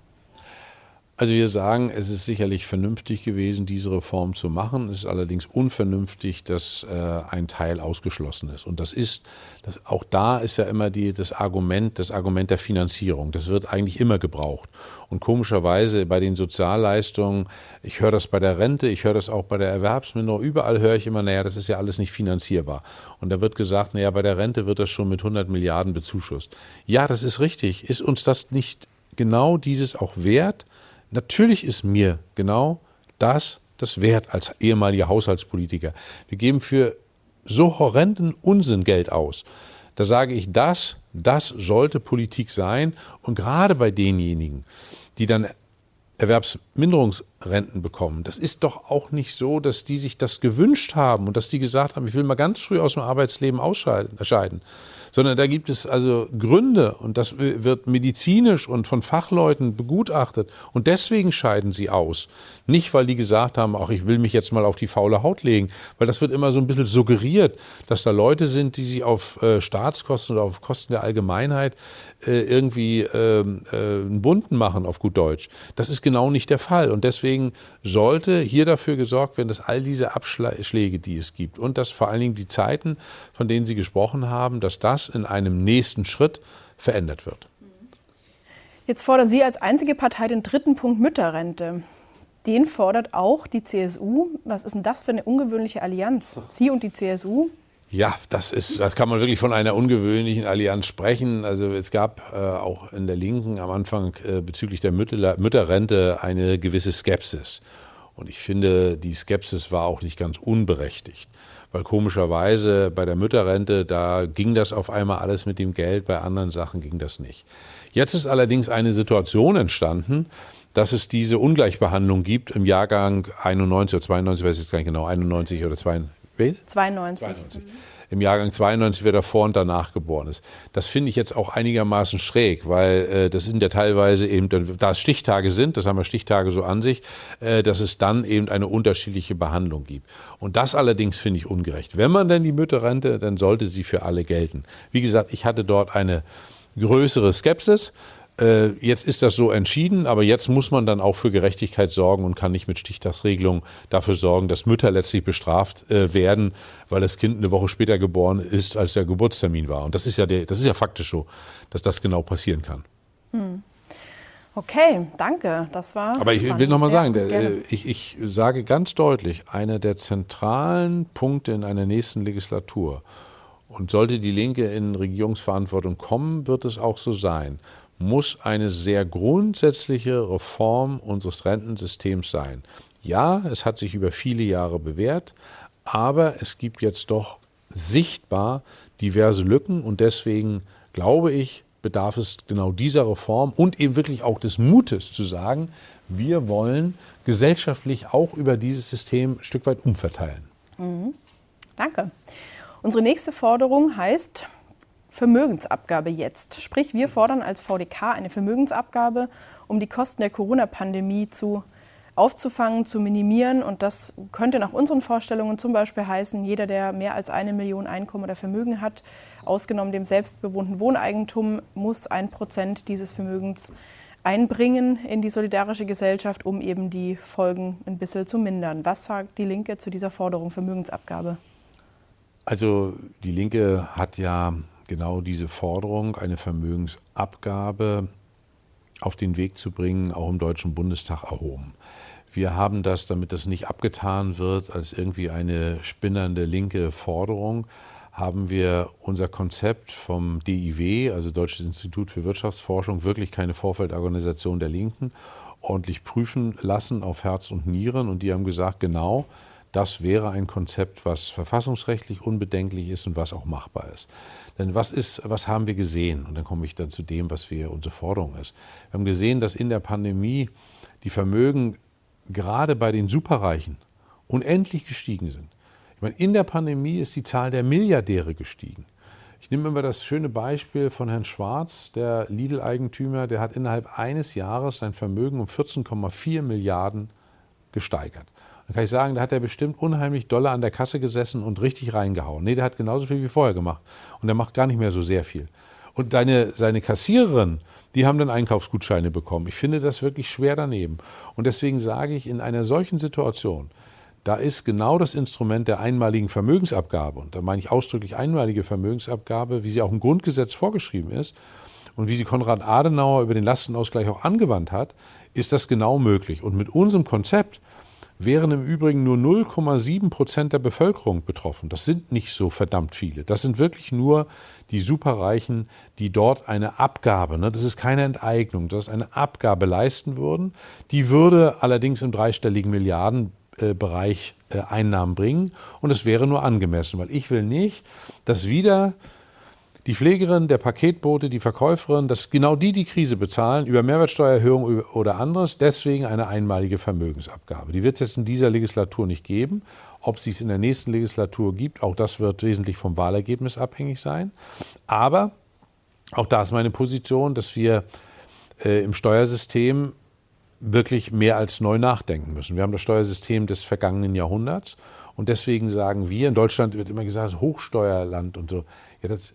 Also wir sagen, es ist sicherlich vernünftig gewesen, diese Reform zu machen. Es ist allerdings unvernünftig, dass äh, ein Teil ausgeschlossen ist. Und das ist, das, auch da ist ja immer die, das Argument, das Argument der Finanzierung. Das wird eigentlich immer gebraucht. Und komischerweise bei den Sozialleistungen, ich höre das bei der Rente, ich höre das auch bei der Erwerbsminderung, überall höre ich immer, naja, das ist ja alles nicht finanzierbar. Und da wird gesagt, naja, bei der Rente wird das schon mit 100 Milliarden bezuschusst. Ja, das ist richtig. Ist uns das nicht genau dieses auch wert? Natürlich ist mir genau das das wert als ehemaliger Haushaltspolitiker. Wir geben für so horrenden Unsinn Geld aus. Da sage ich, das, das sollte Politik sein. Und gerade bei denjenigen, die dann Erwerbsminderungsrenten bekommen. Das ist doch auch nicht so, dass die sich das gewünscht haben und dass die gesagt haben, ich will mal ganz früh aus dem Arbeitsleben ausscheiden, sondern da gibt es also Gründe und das wird medizinisch und von Fachleuten begutachtet und deswegen scheiden sie aus. Nicht, weil die gesagt haben, ach, ich will mich jetzt mal auf die faule Haut legen, weil das wird immer so ein bisschen suggeriert, dass da Leute sind, die sich auf äh, Staatskosten oder auf Kosten der Allgemeinheit äh, irgendwie äh, einen Bunten machen, auf gut Deutsch. Das ist genau nicht der Fall und deswegen sollte hier dafür gesorgt werden, dass all diese Abschläge, die es gibt und dass vor allen Dingen die Zeiten, von denen Sie gesprochen haben, dass das in einem nächsten Schritt verändert wird. Jetzt fordern Sie als einzige Partei den dritten Punkt Mütterrente. Den fordert auch die CSU. Was ist denn das für eine ungewöhnliche Allianz? Sie und die CSU? Ja, das ist, das kann man wirklich von einer ungewöhnlichen Allianz sprechen. Also es gab äh, auch in der Linken am Anfang äh, bezüglich der Mütter, Mütterrente eine gewisse Skepsis. Und ich finde, die Skepsis war auch nicht ganz unberechtigt. Weil komischerweise bei der Mütterrente, da ging das auf einmal alles mit dem Geld, bei anderen Sachen ging das nicht. Jetzt ist allerdings eine Situation entstanden, dass es diese Ungleichbehandlung gibt im Jahrgang 91 oder 92, weiß ich jetzt gar nicht genau, 91 oder 92. 92. 92 im Jahrgang 92, wer davor und danach geboren ist. Das finde ich jetzt auch einigermaßen schräg, weil äh, das sind ja teilweise eben, da es Stichtage sind, das haben wir Stichtage so an sich, äh, dass es dann eben eine unterschiedliche Behandlung gibt. Und das allerdings finde ich ungerecht. Wenn man denn die Mütterrente, dann sollte sie für alle gelten. Wie gesagt, ich hatte dort eine größere Skepsis. Äh, jetzt ist das so entschieden, aber jetzt muss man dann auch für Gerechtigkeit sorgen und kann nicht mit Stichtagsregelungen dafür sorgen, dass Mütter letztlich bestraft äh, werden, weil das Kind eine Woche später geboren ist, als der Geburtstermin war. Und das ist ja, der, das ist ja faktisch so, dass das genau passieren kann. Hm. Okay, danke. Das war. Aber ich spannend. will noch mal sagen, der, äh, ich, ich sage ganz deutlich, einer der zentralen Punkte in einer nächsten Legislatur und sollte die Linke in Regierungsverantwortung kommen, wird es auch so sein muss eine sehr grundsätzliche Reform unseres Rentensystems sein. Ja, es hat sich über viele Jahre bewährt, aber es gibt jetzt doch sichtbar diverse Lücken und deswegen glaube ich, bedarf es genau dieser Reform und eben wirklich auch des Mutes zu sagen, wir wollen gesellschaftlich auch über dieses System ein Stück weit umverteilen. Mhm. Danke. Unsere nächste Forderung heißt, Vermögensabgabe jetzt. Sprich, wir fordern als VDK eine Vermögensabgabe, um die Kosten der Corona-Pandemie zu aufzufangen, zu minimieren. Und das könnte nach unseren Vorstellungen zum Beispiel heißen, jeder, der mehr als eine Million Einkommen oder Vermögen hat, ausgenommen dem selbstbewohnten Wohneigentum, muss ein Prozent dieses Vermögens einbringen in die solidarische Gesellschaft, um eben die Folgen ein bisschen zu mindern. Was sagt die Linke zu dieser Forderung Vermögensabgabe? Also die Linke hat ja genau diese Forderung, eine Vermögensabgabe auf den Weg zu bringen, auch im Deutschen Bundestag erhoben. Wir haben das, damit das nicht abgetan wird als irgendwie eine spinnernde linke Forderung, haben wir unser Konzept vom DIW, also Deutsches Institut für Wirtschaftsforschung, wirklich keine Vorfeldorganisation der Linken, ordentlich prüfen lassen auf Herz und Nieren. Und die haben gesagt, genau, das wäre ein Konzept, was verfassungsrechtlich unbedenklich ist und was auch machbar ist. Denn was ist, was haben wir gesehen? Und dann komme ich dann zu dem, was wir unsere Forderung ist. Wir haben gesehen, dass in der Pandemie die Vermögen gerade bei den Superreichen unendlich gestiegen sind. Ich meine, in der Pandemie ist die Zahl der Milliardäre gestiegen. Ich nehme immer das schöne Beispiel von Herrn Schwarz, der Lidl-Eigentümer, der hat innerhalb eines Jahres sein Vermögen um 14,4 Milliarden gesteigert. Dann kann ich sagen, da hat er bestimmt unheimlich dolle an der Kasse gesessen und richtig reingehauen. Nee, der hat genauso viel wie vorher gemacht. Und der macht gar nicht mehr so sehr viel. Und deine, seine Kassiererin, die haben dann Einkaufsgutscheine bekommen. Ich finde das wirklich schwer daneben. Und deswegen sage ich, in einer solchen Situation, da ist genau das Instrument der einmaligen Vermögensabgabe, und da meine ich ausdrücklich einmalige Vermögensabgabe, wie sie auch im Grundgesetz vorgeschrieben ist und wie sie Konrad Adenauer über den Lastenausgleich auch angewandt hat, ist das genau möglich. Und mit unserem Konzept wären im Übrigen nur 0,7 Prozent der Bevölkerung betroffen. Das sind nicht so verdammt viele. Das sind wirklich nur die Superreichen, die dort eine Abgabe, ne, das ist keine Enteignung, das ist eine Abgabe leisten würden. Die würde allerdings im dreistelligen Milliardenbereich äh, Einnahmen bringen und es wäre nur angemessen, weil ich will nicht, dass wieder die Pflegerin, der Paketbote, die Verkäuferin, dass genau die die Krise bezahlen, über Mehrwertsteuererhöhung oder anderes, deswegen eine einmalige Vermögensabgabe. Die wird es jetzt in dieser Legislatur nicht geben. Ob sie es in der nächsten Legislatur gibt, auch das wird wesentlich vom Wahlergebnis abhängig sein. Aber auch da ist meine Position, dass wir äh, im Steuersystem wirklich mehr als neu nachdenken müssen. Wir haben das Steuersystem des vergangenen Jahrhunderts und deswegen sagen wir, in Deutschland wird immer gesagt, Hochsteuerland und so. Ja, das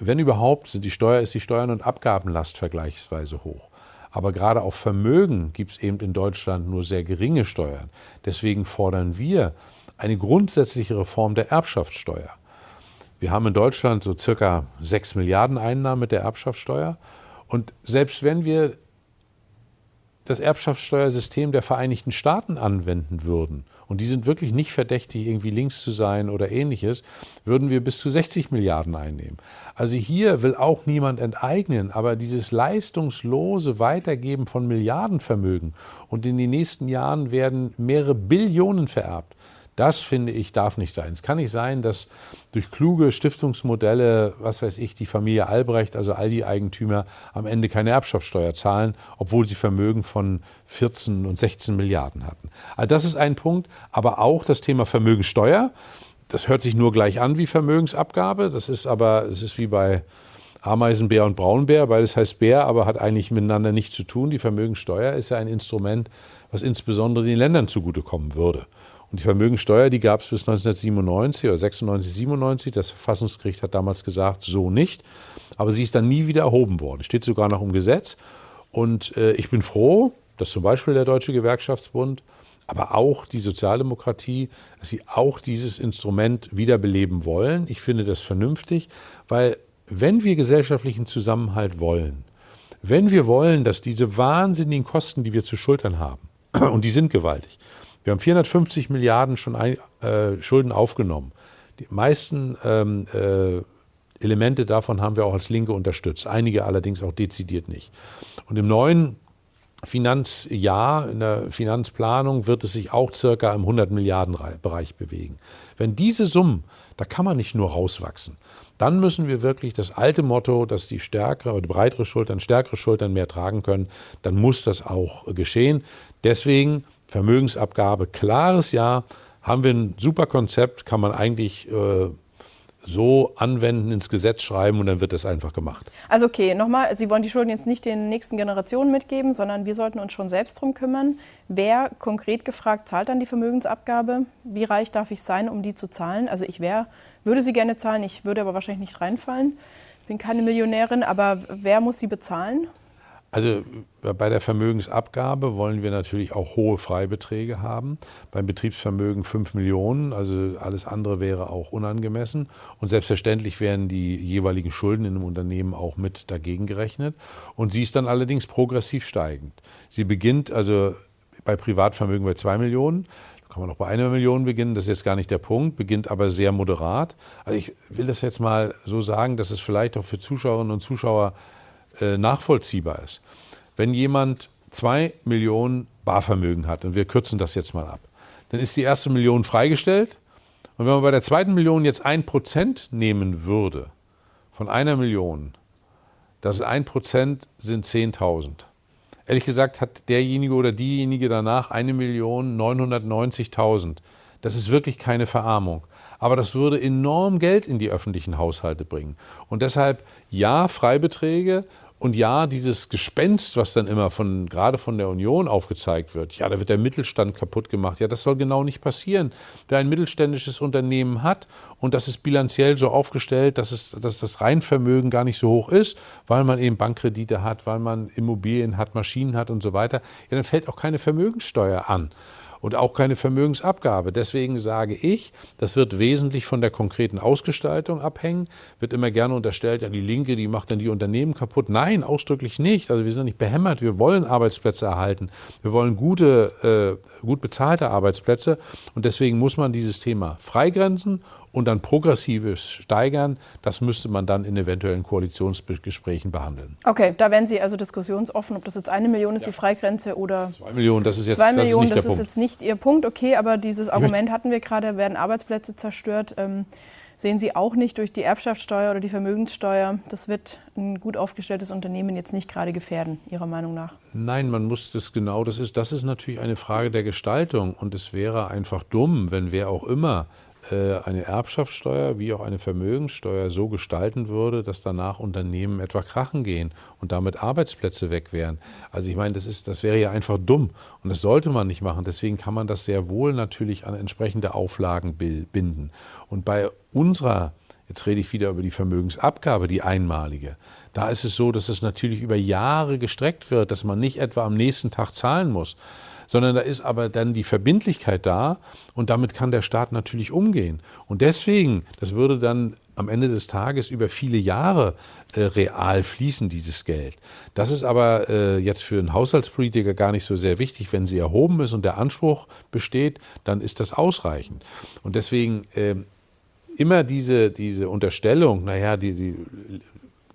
wenn überhaupt, sind die Steuer, ist die Steuern- und Abgabenlast vergleichsweise hoch. Aber gerade auf Vermögen gibt es eben in Deutschland nur sehr geringe Steuern. Deswegen fordern wir eine grundsätzliche Reform der Erbschaftssteuer. Wir haben in Deutschland so circa 6 Milliarden Einnahmen mit der Erbschaftssteuer. Und selbst wenn wir das Erbschaftssteuersystem der Vereinigten Staaten anwenden würden, und die sind wirklich nicht verdächtig, irgendwie links zu sein oder ähnliches, würden wir bis zu 60 Milliarden einnehmen. Also hier will auch niemand enteignen, aber dieses leistungslose Weitergeben von Milliardenvermögen und in den nächsten Jahren werden mehrere Billionen vererbt. Das finde ich darf nicht sein. Es kann nicht sein, dass durch kluge Stiftungsmodelle, was weiß ich, die Familie Albrecht, also all die Eigentümer, am Ende keine Erbschaftssteuer zahlen, obwohl sie Vermögen von 14 und 16 Milliarden hatten. Also das ist ein Punkt, aber auch das Thema Vermögensteuer. Das hört sich nur gleich an wie Vermögensabgabe. Das ist aber, es ist wie bei Ameisenbär und Braunbär. Beides heißt Bär, aber hat eigentlich miteinander nichts zu tun. Die Vermögensteuer ist ja ein Instrument, was insbesondere den Ländern zugutekommen würde. Und die Vermögensteuer, die gab es bis 1997 oder 96, 97. Das Verfassungsgericht hat damals gesagt, so nicht. Aber sie ist dann nie wieder erhoben worden. Steht sogar noch im Gesetz. Und äh, ich bin froh, dass zum Beispiel der Deutsche Gewerkschaftsbund, aber auch die Sozialdemokratie, dass sie auch dieses Instrument wiederbeleben wollen. Ich finde das vernünftig, weil wenn wir gesellschaftlichen Zusammenhalt wollen, wenn wir wollen, dass diese wahnsinnigen Kosten, die wir zu schultern haben, und die sind gewaltig, wir haben 450 Milliarden schon ein, äh, Schulden aufgenommen. Die meisten ähm, äh, Elemente davon haben wir auch als Linke unterstützt, einige allerdings auch dezidiert nicht. Und im neuen Finanzjahr, in der Finanzplanung, wird es sich auch circa im 100 Milliarden Bereich bewegen. Wenn diese Summen, da kann man nicht nur rauswachsen, dann müssen wir wirklich das alte Motto, dass die stärkere oder breitere Schultern, stärkere Schultern mehr tragen können, dann muss das auch geschehen. Deswegen Vermögensabgabe, klares Ja, haben wir ein super Konzept, kann man eigentlich äh, so anwenden, ins Gesetz schreiben und dann wird das einfach gemacht. Also okay, nochmal, Sie wollen die Schulden jetzt nicht den nächsten Generationen mitgeben, sondern wir sollten uns schon selbst darum kümmern. Wer konkret gefragt zahlt dann die Vermögensabgabe? Wie reich darf ich sein, um die zu zahlen? Also ich wäre, würde sie gerne zahlen, ich würde aber wahrscheinlich nicht reinfallen. Ich bin keine Millionärin, aber wer muss sie bezahlen? Also bei der Vermögensabgabe wollen wir natürlich auch hohe Freibeträge haben. Beim Betriebsvermögen 5 Millionen, also alles andere wäre auch unangemessen. Und selbstverständlich werden die jeweiligen Schulden in einem Unternehmen auch mit dagegen gerechnet. Und sie ist dann allerdings progressiv steigend. Sie beginnt also bei Privatvermögen bei 2 Millionen. Da kann man auch bei einer Million beginnen, das ist jetzt gar nicht der Punkt, beginnt aber sehr moderat. Also ich will das jetzt mal so sagen, dass es vielleicht auch für Zuschauerinnen und Zuschauer äh, nachvollziehbar ist. Wenn jemand zwei Millionen Barvermögen hat, und wir kürzen das jetzt mal ab, dann ist die erste Million freigestellt. Und wenn man bei der zweiten Million jetzt ein Prozent nehmen würde von einer Million, das ein Prozent sind 10.000. Ehrlich gesagt hat derjenige oder diejenige danach eine Million 990.000. Das ist wirklich keine Verarmung. Aber das würde enorm Geld in die öffentlichen Haushalte bringen. Und deshalb ja, Freibeträge und ja, dieses Gespenst, was dann immer von, gerade von der Union aufgezeigt wird, ja, da wird der Mittelstand kaputt gemacht. Ja, das soll genau nicht passieren. Wer ein mittelständisches Unternehmen hat und das ist bilanziell so aufgestellt, dass, es, dass das Reinvermögen gar nicht so hoch ist, weil man eben Bankkredite hat, weil man Immobilien hat, Maschinen hat und so weiter, ja, dann fällt auch keine Vermögenssteuer an und auch keine Vermögensabgabe. Deswegen sage ich, das wird wesentlich von der konkreten Ausgestaltung abhängen. Wird immer gerne unterstellt, ja, die Linke, die macht dann die Unternehmen kaputt. Nein, ausdrücklich nicht. Also wir sind nicht behämmert. Wir wollen Arbeitsplätze erhalten. Wir wollen gute, äh, gut bezahlte Arbeitsplätze. Und deswegen muss man dieses Thema freigrenzen und dann progressives Steigern, das müsste man dann in eventuellen Koalitionsgesprächen behandeln. Okay, da wären Sie also diskussionsoffen, ob das jetzt eine Million ist, ja. die Freigrenze oder zwei Millionen, das ist jetzt, zwei Millionen, das ist, das ist jetzt nicht Ihr Punkt. Okay, aber dieses Argument hatten wir gerade, werden Arbeitsplätze zerstört. Ähm, sehen Sie auch nicht durch die Erbschaftssteuer oder die Vermögenssteuer. Das wird ein gut aufgestelltes Unternehmen jetzt nicht gerade gefährden, Ihrer Meinung nach? Nein, man muss das genau, das ist, das ist natürlich eine Frage der Gestaltung. Und es wäre einfach dumm, wenn wer auch immer eine Erbschaftssteuer wie auch eine Vermögenssteuer so gestalten würde, dass danach Unternehmen etwa krachen gehen und damit Arbeitsplätze weg wären. Also ich meine, das, ist, das wäre ja einfach dumm und das sollte man nicht machen. Deswegen kann man das sehr wohl natürlich an entsprechende Auflagen binden. Und bei unserer Jetzt rede ich wieder über die Vermögensabgabe, die einmalige. Da ist es so, dass es natürlich über Jahre gestreckt wird, dass man nicht etwa am nächsten Tag zahlen muss, sondern da ist aber dann die Verbindlichkeit da und damit kann der Staat natürlich umgehen. Und deswegen, das würde dann am Ende des Tages über viele Jahre äh, real fließen, dieses Geld. Das ist aber äh, jetzt für einen Haushaltspolitiker gar nicht so sehr wichtig. Wenn sie erhoben ist und der Anspruch besteht, dann ist das ausreichend. Und deswegen äh, immer diese, diese Unterstellung, naja, die, die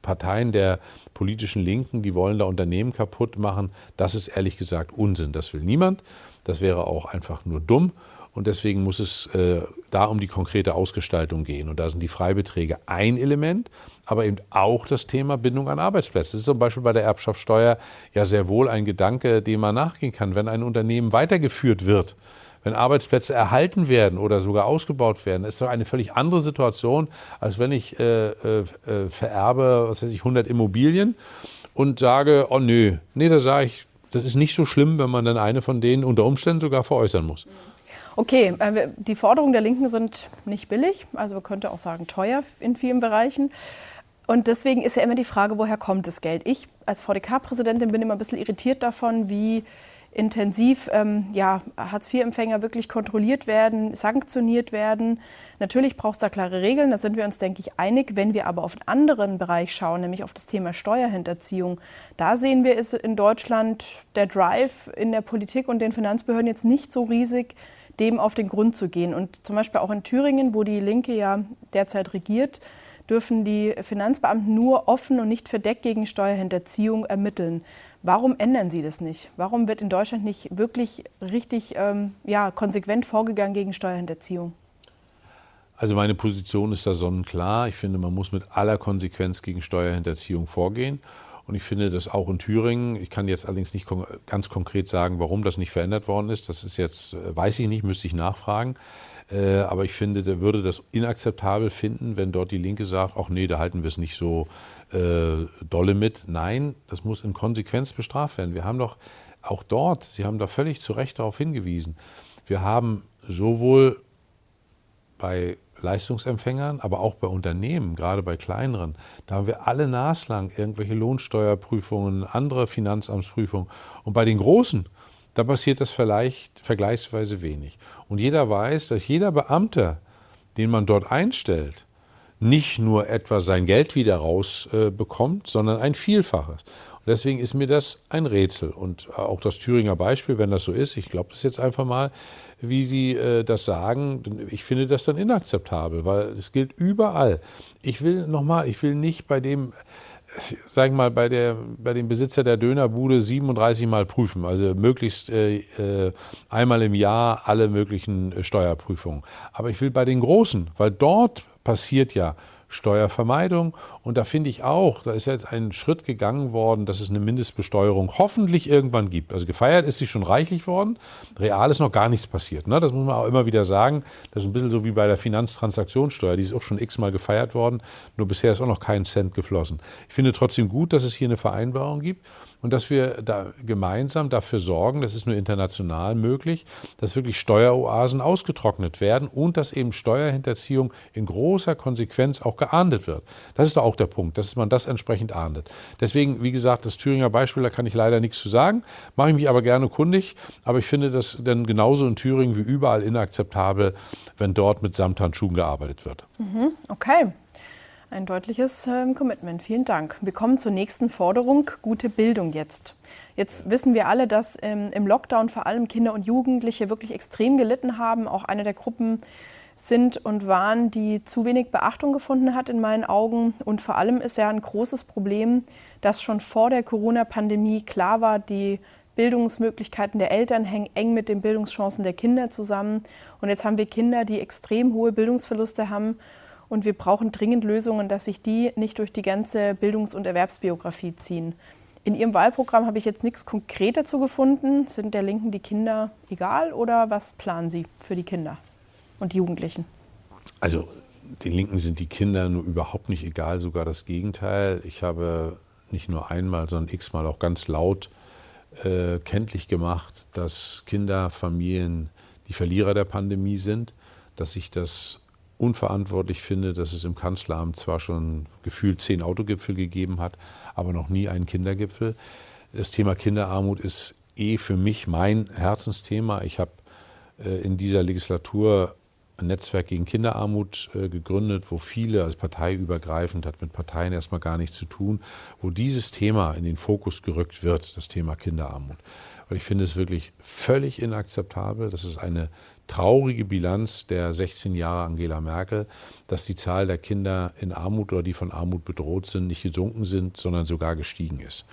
Parteien der politischen Linken, die wollen da Unternehmen kaputt machen, das ist ehrlich gesagt Unsinn. Das will niemand. Das wäre auch einfach nur dumm. Und deswegen muss es äh, da um die konkrete Ausgestaltung gehen. Und da sind die Freibeträge ein Element, aber eben auch das Thema Bindung an Arbeitsplätze. Das ist zum Beispiel bei der Erbschaftssteuer ja sehr wohl ein Gedanke, dem man nachgehen kann. Wenn ein Unternehmen weitergeführt wird, wenn Arbeitsplätze erhalten werden oder sogar ausgebaut werden, ist doch eine völlig andere Situation, als wenn ich äh, äh, äh vererbe, was weiß ich, 100 Immobilien und sage, oh nö, nee, da sage ich, das ist nicht so schlimm, wenn man dann eine von denen unter Umständen sogar veräußern muss. Okay, äh, die Forderungen der Linken sind nicht billig, also man könnte auch sagen teuer in vielen Bereichen. Und deswegen ist ja immer die Frage, woher kommt das Geld? Ich als VDK-Präsidentin bin immer ein bisschen irritiert davon, wie intensiv ähm, ja, Hartz-IV-Empfänger wirklich kontrolliert werden, sanktioniert werden. Natürlich braucht es da klare Regeln, da sind wir uns, denke ich, einig. Wenn wir aber auf einen anderen Bereich schauen, nämlich auf das Thema Steuerhinterziehung, da sehen wir, ist in Deutschland der Drive in der Politik und den Finanzbehörden jetzt nicht so riesig, dem auf den Grund zu gehen. Und zum Beispiel auch in Thüringen, wo die Linke ja derzeit regiert, dürfen die Finanzbeamten nur offen und nicht verdeckt gegen Steuerhinterziehung ermitteln. Warum ändern Sie das nicht? Warum wird in Deutschland nicht wirklich richtig ähm, ja, konsequent vorgegangen gegen Steuerhinterziehung? Also meine Position ist da sonnenklar. Ich finde, man muss mit aller Konsequenz gegen Steuerhinterziehung vorgehen. Und ich finde das auch in Thüringen. Ich kann jetzt allerdings nicht ganz konkret sagen, warum das nicht verändert worden ist. Das ist jetzt, äh, weiß ich nicht, müsste ich nachfragen. Äh, aber ich finde, der würde das inakzeptabel finden, wenn dort die Linke sagt, ach nee, da halten wir es nicht so äh, dolle mit. Nein, das muss in Konsequenz bestraft werden. Wir haben doch auch dort, Sie haben da völlig zu Recht darauf hingewiesen, wir haben sowohl bei Leistungsempfängern, aber auch bei Unternehmen, gerade bei kleineren, da haben wir alle naslang irgendwelche Lohnsteuerprüfungen, andere Finanzamtsprüfungen. Und bei den Großen, da passiert das vielleicht vergleichsweise wenig. Und jeder weiß, dass jeder Beamte, den man dort einstellt, nicht nur etwa sein Geld wieder rausbekommt, äh, sondern ein Vielfaches. Und deswegen ist mir das ein Rätsel. Und auch das Thüringer Beispiel, wenn das so ist, ich glaube das jetzt einfach mal, wie Sie äh, das sagen, ich finde das dann inakzeptabel, weil es gilt überall. Ich will nochmal, ich will nicht bei dem, sag mal, bei, der, bei dem Besitzer der Dönerbude 37 Mal prüfen, also möglichst äh, äh, einmal im Jahr alle möglichen äh, Steuerprüfungen. Aber ich will bei den Großen, weil dort passiert ja Steuervermeidung. Und da finde ich auch, da ist jetzt ein Schritt gegangen worden, dass es eine Mindestbesteuerung hoffentlich irgendwann gibt. Also gefeiert ist sie schon reichlich worden. Real ist noch gar nichts passiert. Ne? Das muss man auch immer wieder sagen. Das ist ein bisschen so wie bei der Finanztransaktionssteuer. Die ist auch schon x-mal gefeiert worden. Nur bisher ist auch noch kein Cent geflossen. Ich finde trotzdem gut, dass es hier eine Vereinbarung gibt und dass wir da gemeinsam dafür sorgen, das ist nur international möglich, dass wirklich Steueroasen ausgetrocknet werden und dass eben Steuerhinterziehung in großer Konsequenz auch geahndet wird. Das ist doch auch der Punkt, dass man das entsprechend ahndet. Deswegen, wie gesagt, das Thüringer Beispiel, da kann ich leider nichts zu sagen, mache ich mich aber gerne kundig, aber ich finde das dann genauso in Thüringen wie überall inakzeptabel, wenn dort mit Samthandschuhen gearbeitet wird. Mhm, okay. Ein deutliches äh, Commitment. Vielen Dank. Wir kommen zur nächsten Forderung, gute Bildung jetzt. Jetzt wissen wir alle, dass ähm, im Lockdown vor allem Kinder und Jugendliche wirklich extrem gelitten haben. Auch eine der Gruppen sind und waren, die zu wenig Beachtung gefunden hat in meinen Augen. Und vor allem ist ja ein großes Problem, dass schon vor der Corona-Pandemie klar war, die Bildungsmöglichkeiten der Eltern hängen eng mit den Bildungschancen der Kinder zusammen. Und jetzt haben wir Kinder, die extrem hohe Bildungsverluste haben und wir brauchen dringend Lösungen, dass sich die nicht durch die ganze Bildungs- und Erwerbsbiografie ziehen. In Ihrem Wahlprogramm habe ich jetzt nichts konkret dazu gefunden. Sind der Linken die Kinder egal oder was planen Sie für die Kinder und die Jugendlichen? Also den Linken sind die Kinder nur überhaupt nicht egal, sogar das Gegenteil. Ich habe nicht nur einmal, sondern x-mal auch ganz laut äh, kenntlich gemacht, dass Kinder, Familien die Verlierer der Pandemie sind, dass sich das unverantwortlich finde, dass es im Kanzleramt zwar schon gefühlt zehn Autogipfel gegeben hat, aber noch nie einen Kindergipfel. Das Thema Kinderarmut ist eh für mich mein Herzensthema. Ich habe äh, in dieser Legislatur ein Netzwerk gegen Kinderarmut äh, gegründet, wo viele, als parteiübergreifend, hat mit Parteien erstmal gar nichts zu tun, wo dieses Thema in den Fokus gerückt wird, das Thema Kinderarmut. Weil ich finde es wirklich völlig inakzeptabel. Das ist eine traurige Bilanz der 16 Jahre Angela Merkel, dass die Zahl der Kinder in Armut oder die von Armut bedroht sind, nicht gesunken sind, sondern sogar gestiegen ist.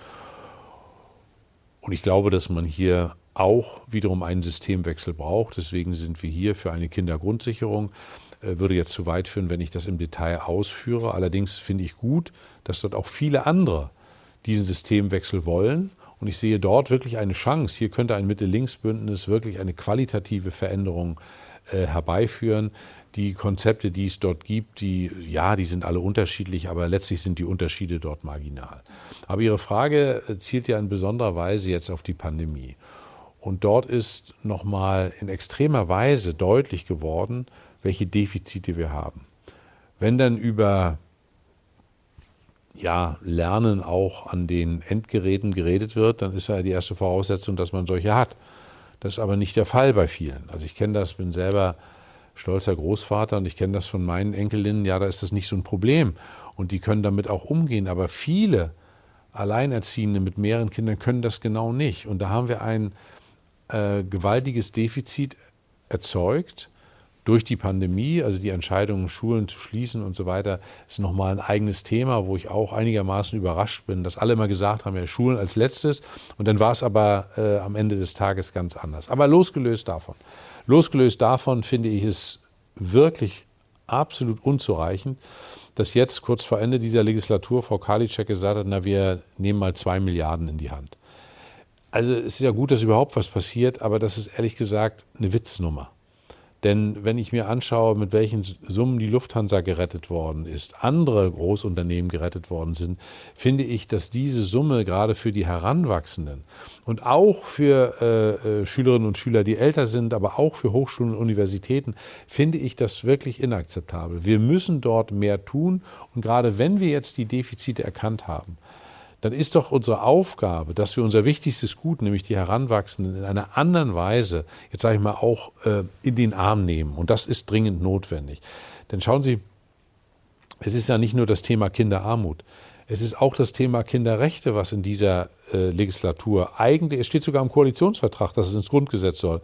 Und ich glaube, dass man hier auch wiederum einen Systemwechsel braucht. Deswegen sind wir hier für eine Kindergrundsicherung. Äh, würde jetzt zu weit führen, wenn ich das im Detail ausführe. Allerdings finde ich gut, dass dort auch viele andere diesen Systemwechsel wollen. Und ich sehe dort wirklich eine Chance. Hier könnte ein Mitte-Links-Bündnis wirklich eine qualitative Veränderung äh, herbeiführen. Die Konzepte, die es dort gibt, die, ja, die sind alle unterschiedlich, aber letztlich sind die Unterschiede dort marginal. Aber Ihre Frage äh, zielt ja in besonderer Weise jetzt auf die Pandemie. Und dort ist nochmal in extremer Weise deutlich geworden, welche Defizite wir haben. Wenn dann über ja, Lernen auch an den Endgeräten geredet wird, dann ist ja die erste Voraussetzung, dass man solche hat. Das ist aber nicht der Fall bei vielen. Also ich kenne das, bin selber stolzer Großvater und ich kenne das von meinen Enkelinnen, ja, da ist das nicht so ein Problem und die können damit auch umgehen, aber viele Alleinerziehende mit mehreren Kindern können das genau nicht und da haben wir ein äh, gewaltiges Defizit erzeugt durch die Pandemie, also die Entscheidung, Schulen zu schließen und so weiter, ist nochmal ein eigenes Thema, wo ich auch einigermaßen überrascht bin, dass alle immer gesagt haben, ja, Schulen als letztes. Und dann war es aber äh, am Ende des Tages ganz anders. Aber losgelöst davon. Losgelöst davon finde ich es wirklich absolut unzureichend, dass jetzt kurz vor Ende dieser Legislatur Frau Karliczek gesagt hat, na, wir nehmen mal zwei Milliarden in die Hand. Also es ist ja gut, dass überhaupt was passiert, aber das ist ehrlich gesagt eine Witznummer. Denn wenn ich mir anschaue, mit welchen Summen die Lufthansa gerettet worden ist, andere Großunternehmen gerettet worden sind, finde ich, dass diese Summe gerade für die Heranwachsenden und auch für äh, äh Schülerinnen und Schüler, die älter sind, aber auch für Hochschulen und Universitäten, finde ich das wirklich inakzeptabel. Wir müssen dort mehr tun. Und gerade wenn wir jetzt die Defizite erkannt haben, dann ist doch unsere Aufgabe, dass wir unser wichtigstes Gut, nämlich die Heranwachsenden, in einer anderen Weise, jetzt sage ich mal, auch äh, in den Arm nehmen. Und das ist dringend notwendig. Denn schauen Sie, es ist ja nicht nur das Thema Kinderarmut. Es ist auch das Thema Kinderrechte, was in dieser äh, Legislatur eigentlich, es steht sogar im Koalitionsvertrag, dass es ins Grundgesetz soll.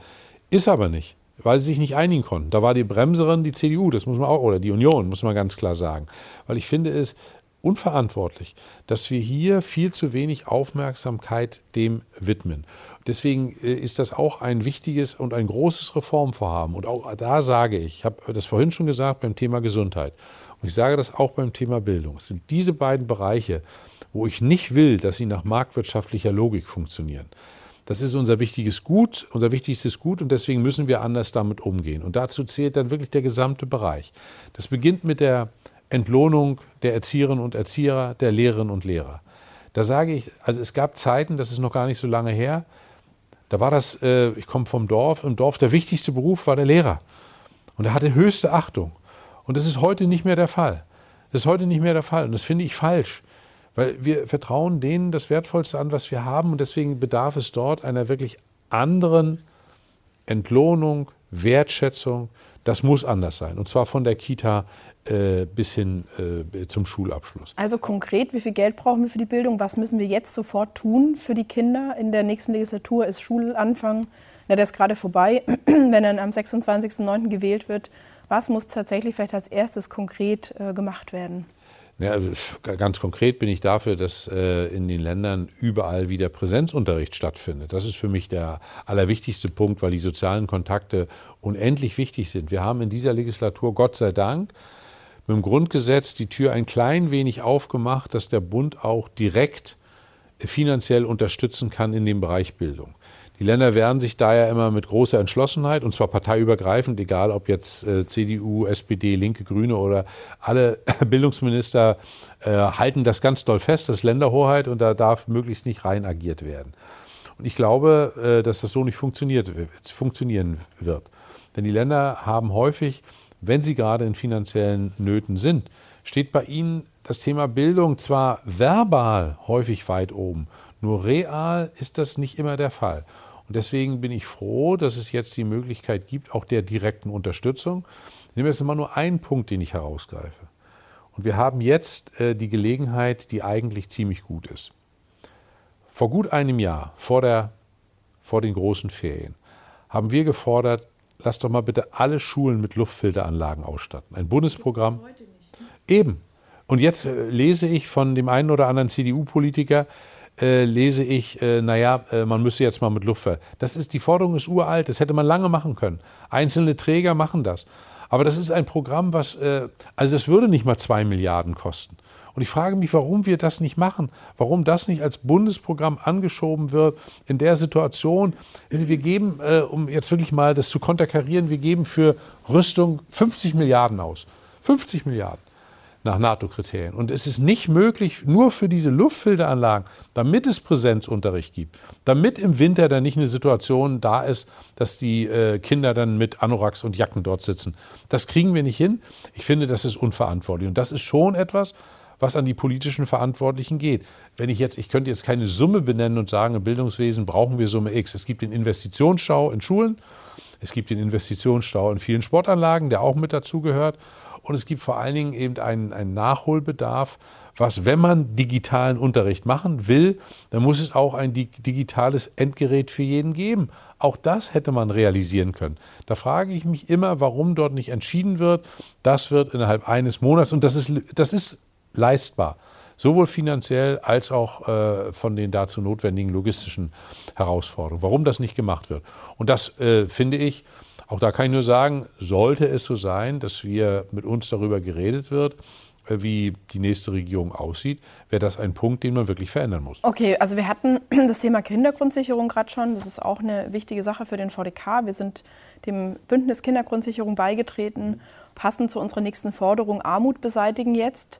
Ist aber nicht, weil sie sich nicht einigen konnten. Da war die Bremserin die CDU, das muss man auch, oder die Union, muss man ganz klar sagen. Weil ich finde es unverantwortlich, dass wir hier viel zu wenig Aufmerksamkeit dem widmen. Deswegen äh, ist das auch ein wichtiges und ein großes Reformvorhaben. Und auch da sage ich, ich habe das vorhin schon gesagt beim Thema Gesundheit und ich sage das auch beim Thema Bildung. Es sind diese beiden Bereiche, wo ich nicht will, dass sie nach marktwirtschaftlicher Logik funktionieren. Das ist unser wichtiges Gut, unser wichtigstes Gut und deswegen müssen wir anders damit umgehen. Und dazu zählt dann wirklich der gesamte Bereich. Das beginnt mit der Entlohnung der Erzieherinnen und Erzieher, der Lehrerinnen und Lehrer. Da sage ich, also es gab Zeiten, das ist noch gar nicht so lange her, da war das, äh, ich komme vom Dorf, im Dorf der wichtigste Beruf war der Lehrer. Und er hatte höchste Achtung. Und das ist heute nicht mehr der Fall. Das ist heute nicht mehr der Fall. Und das finde ich falsch. Weil wir vertrauen denen das Wertvollste an, was wir haben. Und deswegen bedarf es dort einer wirklich anderen Entlohnung, Wertschätzung. Das muss anders sein. Und zwar von der Kita äh, bis hin äh, zum Schulabschluss. Also konkret, wie viel Geld brauchen wir für die Bildung? Was müssen wir jetzt sofort tun für die Kinder? In der nächsten Legislatur ist Schulanfang, na, der ist gerade vorbei, wenn dann am 26.09. gewählt wird. Was muss tatsächlich vielleicht als erstes konkret äh, gemacht werden? Ja, ganz konkret bin ich dafür, dass äh, in den Ländern überall wieder Präsenzunterricht stattfindet. Das ist für mich der allerwichtigste Punkt, weil die sozialen Kontakte unendlich wichtig sind. Wir haben in dieser Legislatur, Gott sei Dank, mit dem Grundgesetz die Tür ein klein wenig aufgemacht, dass der Bund auch direkt finanziell unterstützen kann in dem Bereich Bildung. Die Länder wehren sich daher immer mit großer Entschlossenheit, und zwar parteiübergreifend, egal ob jetzt äh, CDU, SPD, Linke, Grüne oder alle Bildungsminister äh, halten das ganz doll fest, das ist Länderhoheit und da darf möglichst nicht rein agiert werden. Und ich glaube, äh, dass das so nicht funktioniert, funktionieren wird. Denn die Länder haben häufig, wenn sie gerade in finanziellen Nöten sind, steht bei ihnen das Thema Bildung zwar verbal häufig weit oben, nur real ist das nicht immer der Fall. Und deswegen bin ich froh, dass es jetzt die Möglichkeit gibt, auch der direkten Unterstützung. Ich nehme jetzt mal nur einen Punkt, den ich herausgreife. Und wir haben jetzt äh, die Gelegenheit, die eigentlich ziemlich gut ist. Vor gut einem Jahr, vor, der, vor den großen Ferien, haben wir gefordert, lass doch mal bitte alle Schulen mit Luftfilteranlagen ausstatten. Ein Bundesprogramm. Eben. Und jetzt äh, lese ich von dem einen oder anderen CDU-Politiker, äh, lese ich, äh, naja, äh, man müsse jetzt mal mit Luftfilter. Das ist, die Forderung ist uralt, das hätte man lange machen können. Einzelne Träger machen das. Aber das ist ein Programm, was, äh, also das würde nicht mal zwei Milliarden kosten. Und ich frage mich, warum wir das nicht machen, warum das nicht als Bundesprogramm angeschoben wird in der Situation. Wir geben, äh, um jetzt wirklich mal das zu konterkarieren, wir geben für Rüstung 50 Milliarden aus. 50 Milliarden nach NATO-Kriterien. Und es ist nicht möglich, nur für diese Luftfilteranlagen, damit es Präsenzunterricht gibt, damit im Winter dann nicht eine Situation da ist, dass die äh, Kinder dann mit Anoraks und Jacken dort sitzen. Das kriegen wir nicht hin. Ich finde, das ist unverantwortlich. Und das ist schon etwas, was an die politischen Verantwortlichen geht. Wenn ich jetzt, ich könnte jetzt keine Summe benennen und sagen, im Bildungswesen brauchen wir Summe X. Es gibt den Investitionsstau in Schulen, es gibt den Investitionsstau in vielen Sportanlagen, der auch mit dazugehört. Und es gibt vor allen Dingen eben einen, einen Nachholbedarf, was, wenn man digitalen Unterricht machen will, dann muss es auch ein digitales Endgerät für jeden geben. Auch das hätte man realisieren können. Da frage ich mich immer, warum dort nicht entschieden wird. Das wird innerhalb eines Monats, und das ist, das ist leistbar, sowohl finanziell als auch äh, von den dazu notwendigen logistischen Herausforderungen. Warum das nicht gemacht wird. Und das äh, finde ich, auch da kann ich nur sagen, sollte es so sein, dass wir mit uns darüber geredet wird, äh, wie die nächste Regierung aussieht, wäre das ein Punkt, den man wirklich verändern muss. Okay, also wir hatten das Thema Kindergrundsicherung gerade schon. Das ist auch eine wichtige Sache für den VDK. Wir sind dem Bündnis Kindergrundsicherung beigetreten, passend zu unserer nächsten Forderung Armut beseitigen jetzt.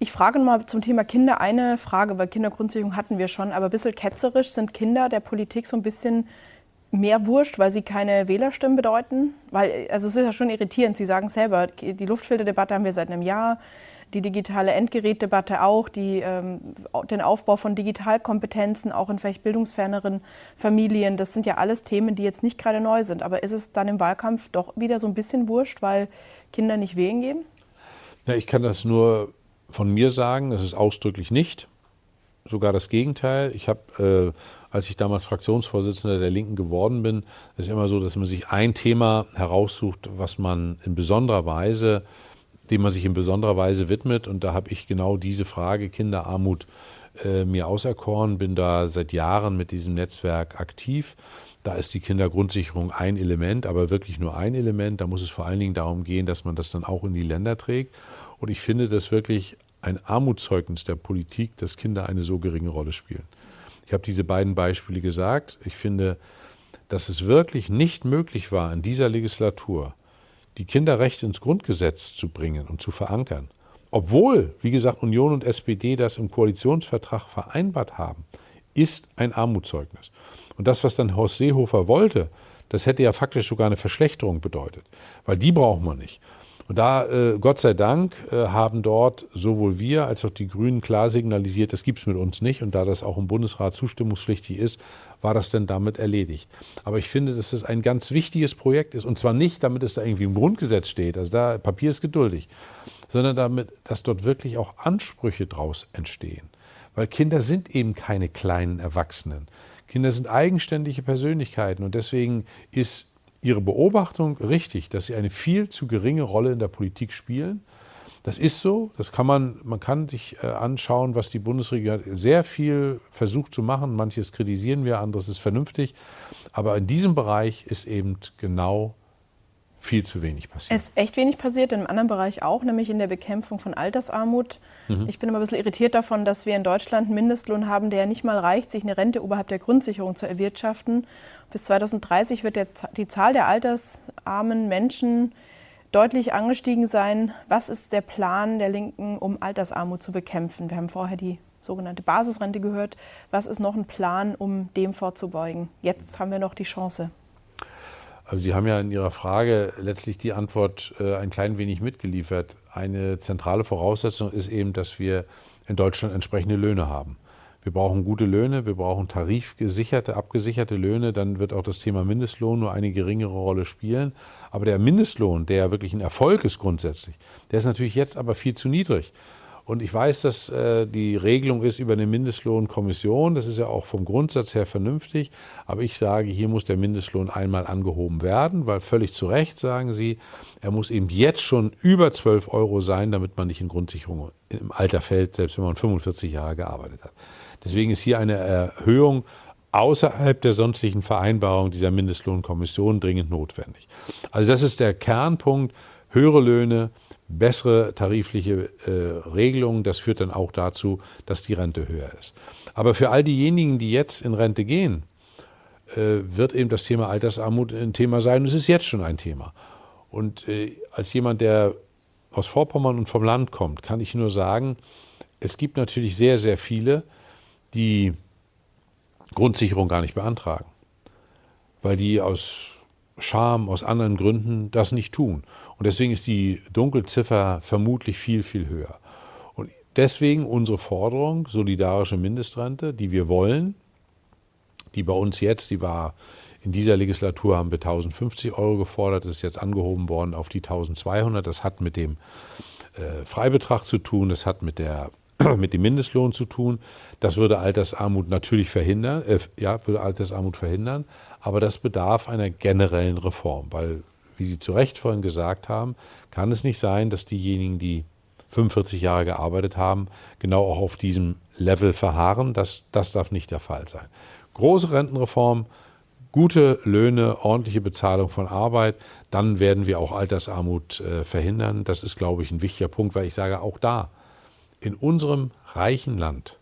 Ich frage mal zum Thema Kinder eine Frage, weil Kindergrundsicherung hatten wir schon, aber ein bisschen ketzerisch sind Kinder der Politik so ein bisschen mehr wurscht, weil sie keine Wählerstimmen bedeuten? Weil, also es ist ja schon irritierend, Sie sagen selber, die Luftfilterdebatte haben wir seit einem Jahr, die digitale Endgerätdebatte auch, die, ähm, den Aufbau von Digitalkompetenzen, auch in vielleicht bildungsferneren Familien, das sind ja alles Themen, die jetzt nicht gerade neu sind. Aber ist es dann im Wahlkampf doch wieder so ein bisschen wurscht, weil Kinder nicht wählen gehen? Ja, ich kann das nur von mir sagen, das ist ausdrücklich nicht. Sogar das Gegenteil. Ich habe, äh, als ich damals Fraktionsvorsitzender der Linken geworden bin, ist immer so, dass man sich ein Thema heraussucht, was man in besonderer Weise, dem man sich in besonderer Weise widmet. Und da habe ich genau diese Frage Kinderarmut äh, mir auserkoren, bin da seit Jahren mit diesem Netzwerk aktiv. Da ist die Kindergrundsicherung ein Element, aber wirklich nur ein Element. Da muss es vor allen Dingen darum gehen, dass man das dann auch in die Länder trägt. Und ich finde das wirklich ein Armutszeugnis der Politik, dass Kinder eine so geringe Rolle spielen. Ich habe diese beiden Beispiele gesagt. Ich finde, dass es wirklich nicht möglich war, in dieser Legislatur die Kinderrechte ins Grundgesetz zu bringen und zu verankern. Obwohl, wie gesagt, Union und SPD das im Koalitionsvertrag vereinbart haben, ist ein Armutszeugnis. Und das, was dann Horst Seehofer wollte, das hätte ja faktisch sogar eine Verschlechterung bedeutet, weil die brauchen wir nicht. Und da, äh, Gott sei Dank, äh, haben dort sowohl wir als auch die Grünen klar signalisiert, das gibt es mit uns nicht. Und da das auch im Bundesrat zustimmungspflichtig ist, war das dann damit erledigt. Aber ich finde, dass das ein ganz wichtiges Projekt ist. Und zwar nicht, damit es da irgendwie im Grundgesetz steht, also da Papier ist geduldig, sondern damit, dass dort wirklich auch Ansprüche draus entstehen. Weil Kinder sind eben keine kleinen Erwachsenen. Kinder sind eigenständige Persönlichkeiten und deswegen ist Ihre Beobachtung richtig, dass Sie eine viel zu geringe Rolle in der Politik spielen. Das ist so. Das kann man, man kann sich äh, anschauen, was die Bundesregierung sehr viel versucht zu machen. Manches kritisieren wir, anderes ist vernünftig. Aber in diesem Bereich ist eben genau viel zu wenig passiert. Es ist echt wenig passiert, in einem anderen Bereich auch, nämlich in der Bekämpfung von Altersarmut. Mhm. Ich bin immer ein bisschen irritiert davon, dass wir in Deutschland einen Mindestlohn haben, der ja nicht mal reicht, sich eine Rente oberhalb der Grundsicherung zu erwirtschaften. Bis 2030 wird der, die Zahl der altersarmen Menschen deutlich angestiegen sein. Was ist der Plan der Linken, um Altersarmut zu bekämpfen? Wir haben vorher die sogenannte Basisrente gehört. Was ist noch ein Plan, um dem vorzubeugen? Jetzt haben wir noch die Chance. Also Sie haben ja in Ihrer Frage letztlich die Antwort äh, ein klein wenig mitgeliefert. Eine zentrale Voraussetzung ist eben, dass wir in Deutschland entsprechende Löhne haben. Wir brauchen gute Löhne, wir brauchen tarifgesicherte, abgesicherte Löhne. Dann wird auch das Thema Mindestlohn nur eine geringere Rolle spielen. Aber der Mindestlohn, der wirklich ein Erfolg ist grundsätzlich, der ist natürlich jetzt aber viel zu niedrig. Und ich weiß, dass äh, die Regelung ist über eine Mindestlohnkommission. Das ist ja auch vom Grundsatz her vernünftig. Aber ich sage, hier muss der Mindestlohn einmal angehoben werden, weil völlig zu Recht sagen Sie, er muss eben jetzt schon über 12 Euro sein, damit man nicht in Grundsicherung im Alter fällt, selbst wenn man 45 Jahre gearbeitet hat. Deswegen ist hier eine Erhöhung außerhalb der sonstigen Vereinbarung dieser Mindestlohnkommission dringend notwendig. Also das ist der Kernpunkt. Höhere Löhne, bessere tarifliche äh, Regelungen. Das führt dann auch dazu, dass die Rente höher ist. Aber für all diejenigen, die jetzt in Rente gehen, äh, wird eben das Thema Altersarmut ein Thema sein. Es ist jetzt schon ein Thema. Und äh, als jemand, der aus Vorpommern und vom Land kommt, kann ich nur sagen, es gibt natürlich sehr, sehr viele, die Grundsicherung gar nicht beantragen, weil die aus Scham, aus anderen Gründen das nicht tun. Und deswegen ist die Dunkelziffer vermutlich viel, viel höher. Und deswegen unsere Forderung, solidarische Mindestrente, die wir wollen, die bei uns jetzt, die war in dieser Legislatur haben wir 1050 Euro gefordert, ist jetzt angehoben worden auf die 1200. Das hat mit dem äh, Freibetrag zu tun, das hat mit der mit dem Mindestlohn zu tun. Das würde Altersarmut natürlich verhindern, äh, ja, würde Altersarmut verhindern, aber das bedarf einer generellen Reform, weil, wie Sie zu Recht vorhin gesagt haben, kann es nicht sein, dass diejenigen, die 45 Jahre gearbeitet haben, genau auch auf diesem Level verharren. Das, das darf nicht der Fall sein. Große Rentenreform, gute Löhne, ordentliche Bezahlung von Arbeit, dann werden wir auch Altersarmut äh, verhindern. Das ist, glaube ich, ein wichtiger Punkt, weil ich sage, auch da in unserem reichen Land,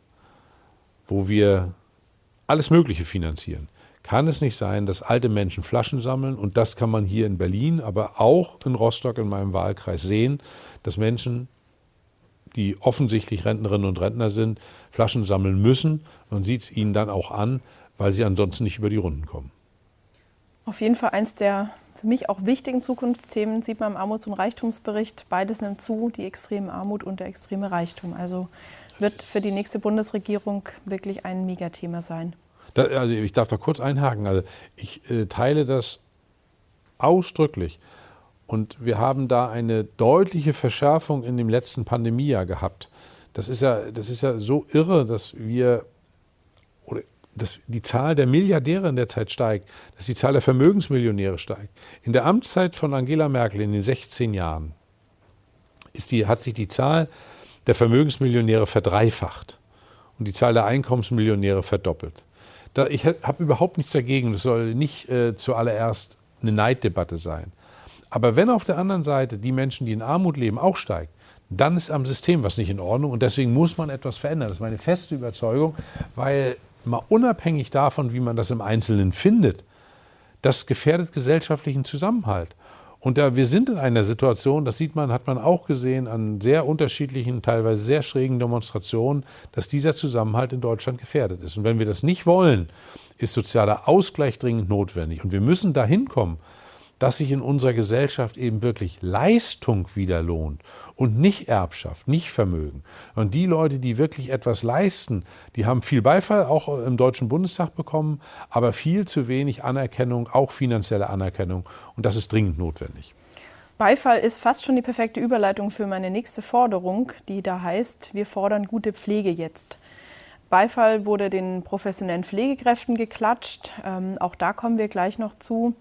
wo wir alles Mögliche finanzieren, kann es nicht sein, dass alte Menschen Flaschen sammeln. Und das kann man hier in Berlin, aber auch in Rostock in meinem Wahlkreis sehen, dass Menschen, die offensichtlich Rentnerinnen und Rentner sind, Flaschen sammeln müssen. Man sieht es ihnen dann auch an, weil sie ansonsten nicht über die Runden kommen. Auf jeden Fall eins der für mich auch wichtigen Zukunftsthemen sieht man im Armuts- und Reichtumsbericht. Beides nimmt zu, die extreme Armut und der extreme Reichtum. Also wird für die nächste Bundesregierung wirklich ein Megathema sein. Da, also ich darf da kurz einhaken. Also ich äh, teile das ausdrücklich. Und wir haben da eine deutliche Verschärfung in dem letzten Pandemiejahr gehabt. Das ist ja, das ist ja so irre, dass wir dass die Zahl der Milliardäre in der Zeit steigt, dass die Zahl der Vermögensmillionäre steigt. In der Amtszeit von Angela Merkel in den 16 Jahren ist die, hat sich die Zahl der Vermögensmillionäre verdreifacht und die Zahl der Einkommensmillionäre verdoppelt. Da, ich habe überhaupt nichts dagegen. Das soll nicht äh, zuallererst eine Neiddebatte sein. Aber wenn auf der anderen Seite die Menschen, die in Armut leben, auch steigt, dann ist am System was nicht in Ordnung und deswegen muss man etwas verändern. Das ist meine feste Überzeugung, weil mal unabhängig davon, wie man das im Einzelnen findet, das gefährdet gesellschaftlichen Zusammenhalt. Und da wir sind in einer Situation, das sieht man, hat man auch gesehen an sehr unterschiedlichen, teilweise sehr schrägen Demonstrationen, dass dieser Zusammenhalt in Deutschland gefährdet ist. Und wenn wir das nicht wollen, ist sozialer Ausgleich dringend notwendig. Und wir müssen dahin kommen, dass sich in unserer Gesellschaft eben wirklich Leistung wieder lohnt und nicht Erbschaft, nicht Vermögen. Und die Leute, die wirklich etwas leisten, die haben viel Beifall auch im Deutschen Bundestag bekommen, aber viel zu wenig Anerkennung, auch finanzielle Anerkennung. Und das ist dringend notwendig. Beifall ist fast schon die perfekte Überleitung für meine nächste Forderung, die da heißt, wir fordern gute Pflege jetzt. Beifall wurde den professionellen Pflegekräften geklatscht. Ähm, auch da kommen wir gleich noch zu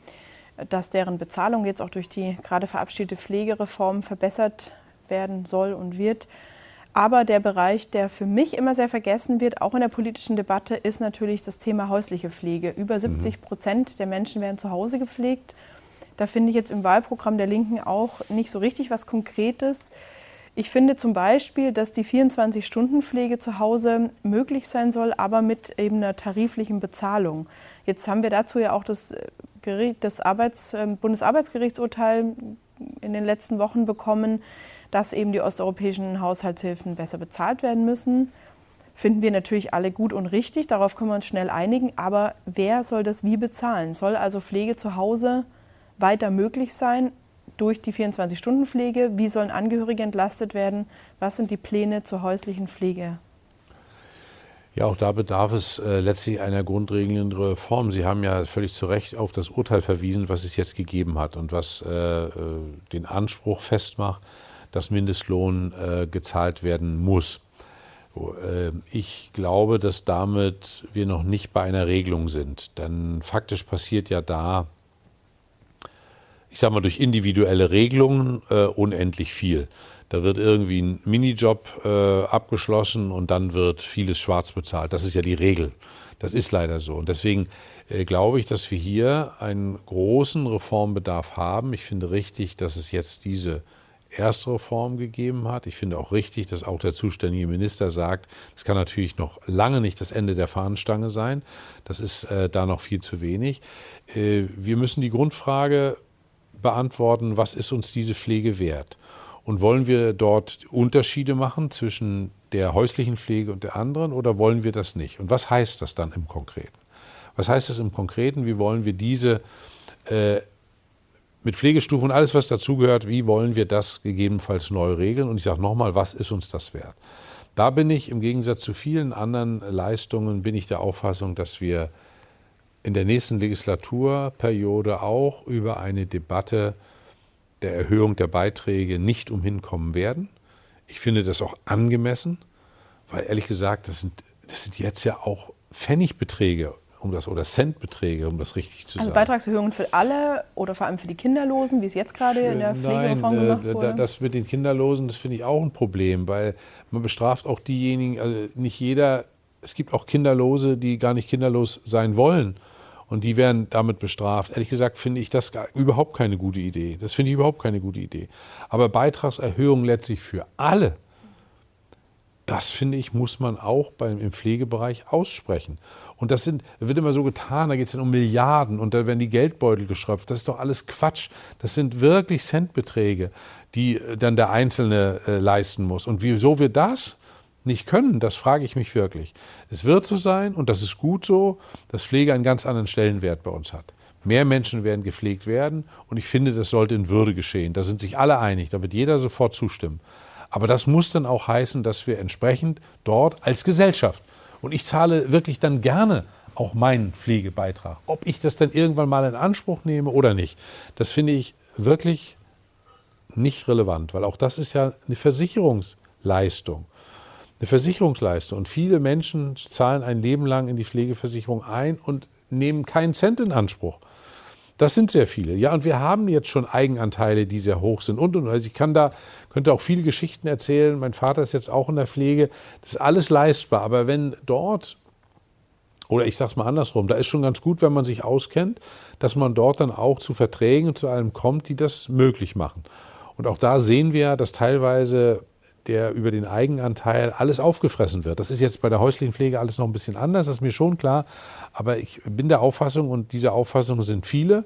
dass deren Bezahlung jetzt auch durch die gerade verabschiedete Pflegereform verbessert werden soll und wird. Aber der Bereich, der für mich immer sehr vergessen wird, auch in der politischen Debatte, ist natürlich das Thema häusliche Pflege. Über 70 mhm. Prozent der Menschen werden zu Hause gepflegt. Da finde ich jetzt im Wahlprogramm der Linken auch nicht so richtig was Konkretes. Ich finde zum Beispiel, dass die 24-Stunden-Pflege zu Hause möglich sein soll, aber mit eben einer tariflichen Bezahlung. Jetzt haben wir dazu ja auch das Gericht, das Arbeits-, ähm, Bundesarbeitsgerichtsurteil in den letzten Wochen bekommen, dass eben die osteuropäischen Haushaltshilfen besser bezahlt werden müssen. Finden wir natürlich alle gut und richtig, darauf können wir uns schnell einigen. Aber wer soll das wie bezahlen? Soll also Pflege zu Hause weiter möglich sein durch die 24-Stunden-Pflege? Wie sollen Angehörige entlastet werden? Was sind die Pläne zur häuslichen Pflege? Ja, auch da bedarf es äh, letztlich einer grundregelnden Reform. Sie haben ja völlig zu Recht auf das Urteil verwiesen, was es jetzt gegeben hat und was äh, äh den Anspruch festmacht, dass Mindestlohn äh, gezahlt werden muss. Äh, ich glaube, dass damit wir noch nicht bei einer Regelung sind. Denn faktisch passiert ja da, ich sage mal, durch individuelle Regelungen äh, unendlich viel. Da wird irgendwie ein Minijob äh, abgeschlossen und dann wird vieles schwarz bezahlt. Das ist ja die Regel. Das ist leider so. Und deswegen äh, glaube ich, dass wir hier einen großen Reformbedarf haben. Ich finde richtig, dass es jetzt diese erste Reform gegeben hat. Ich finde auch richtig, dass auch der zuständige Minister sagt, es kann natürlich noch lange nicht das Ende der Fahnenstange sein. Das ist äh, da noch viel zu wenig. Äh, wir müssen die Grundfrage beantworten, was ist uns diese Pflege wert? Und wollen wir dort Unterschiede machen zwischen der häuslichen Pflege und der anderen oder wollen wir das nicht? Und was heißt das dann im Konkreten? Was heißt das im Konkreten? Wie wollen wir diese äh, mit Pflegestufen und alles, was dazugehört, wie wollen wir das gegebenenfalls neu regeln? Und ich sage nochmal, was ist uns das wert? Da bin ich im Gegensatz zu vielen anderen Leistungen, bin ich der Auffassung, dass wir in der nächsten Legislaturperiode auch über eine Debatte der Erhöhung der Beiträge nicht umhin kommen werden. Ich finde das auch angemessen, weil ehrlich gesagt, das sind, das sind jetzt ja auch Pfennigbeträge um das oder Centbeträge, um das richtig zu also sagen. Also Beitragserhöhungen für alle oder vor allem für die Kinderlosen, wie es jetzt gerade in der Pflegereform Nein, gemacht wurde? Das mit den Kinderlosen, das finde ich auch ein Problem, weil man bestraft auch diejenigen, also nicht jeder, es gibt auch Kinderlose, die gar nicht kinderlos sein wollen und die werden damit bestraft. Ehrlich gesagt finde ich das überhaupt keine gute Idee. Das finde ich überhaupt keine gute Idee. Aber Beitragserhöhung letztlich für alle, das finde ich, muss man auch beim, im Pflegebereich aussprechen. Und das sind, wird immer so getan, da geht es dann um Milliarden und da werden die Geldbeutel geschröpft. Das ist doch alles Quatsch. Das sind wirklich Centbeträge, die äh, dann der Einzelne äh, leisten muss. Und wieso wir das nicht können, das frage ich mich wirklich. Es wird so sein, und das ist gut so, dass Pflege einen ganz anderen Stellenwert bei uns hat. Mehr Menschen werden gepflegt werden und ich finde, das sollte in Würde geschehen. Da sind sich alle einig, da wird jeder sofort zustimmen. Aber das muss dann auch heißen, dass wir entsprechend dort als Gesellschaft, und ich zahle wirklich dann gerne auch meinen Pflegebeitrag, ob ich das dann irgendwann mal in Anspruch nehme oder nicht, das finde ich wirklich nicht relevant, weil auch das ist ja eine Versicherungsleistung eine Versicherungsleistung. Und viele Menschen zahlen ein Leben lang in die Pflegeversicherung ein und nehmen keinen Cent in Anspruch. Das sind sehr viele. Ja, und wir haben jetzt schon Eigenanteile, die sehr hoch sind. Und, und also ich kann da, könnte auch viele Geschichten erzählen. Mein Vater ist jetzt auch in der Pflege. Das ist alles leistbar. Aber wenn dort, oder ich sage es mal andersrum, da ist schon ganz gut, wenn man sich auskennt, dass man dort dann auch zu Verträgen und zu allem kommt, die das möglich machen. Und auch da sehen wir, dass teilweise der über den Eigenanteil alles aufgefressen wird. Das ist jetzt bei der häuslichen Pflege alles noch ein bisschen anders, das ist mir schon klar. Aber ich bin der Auffassung, und diese Auffassungen sind viele,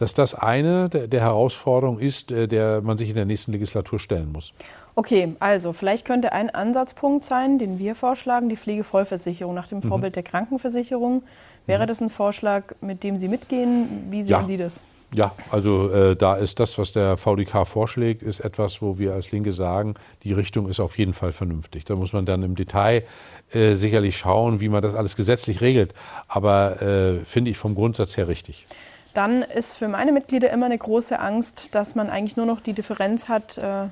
dass das eine der Herausforderungen ist, äh, der man sich in der nächsten Legislatur stellen muss. Okay, also vielleicht könnte ein Ansatzpunkt sein, den wir vorschlagen, die Pflegevollversicherung nach dem mhm. Vorbild der Krankenversicherung. Wäre mhm. das ein Vorschlag, mit dem Sie mitgehen? Wie sehen ja. Sie das? Ja, also äh, da ist das, was der VDK vorschlägt, ist etwas, wo wir als Linke sagen, die Richtung ist auf jeden Fall vernünftig. Da muss man dann im Detail äh, sicherlich schauen, wie man das alles gesetzlich regelt. Aber äh, finde ich vom Grundsatz her richtig. Dann ist für meine Mitglieder immer eine große Angst, dass man eigentlich nur noch die Differenz hat, äh,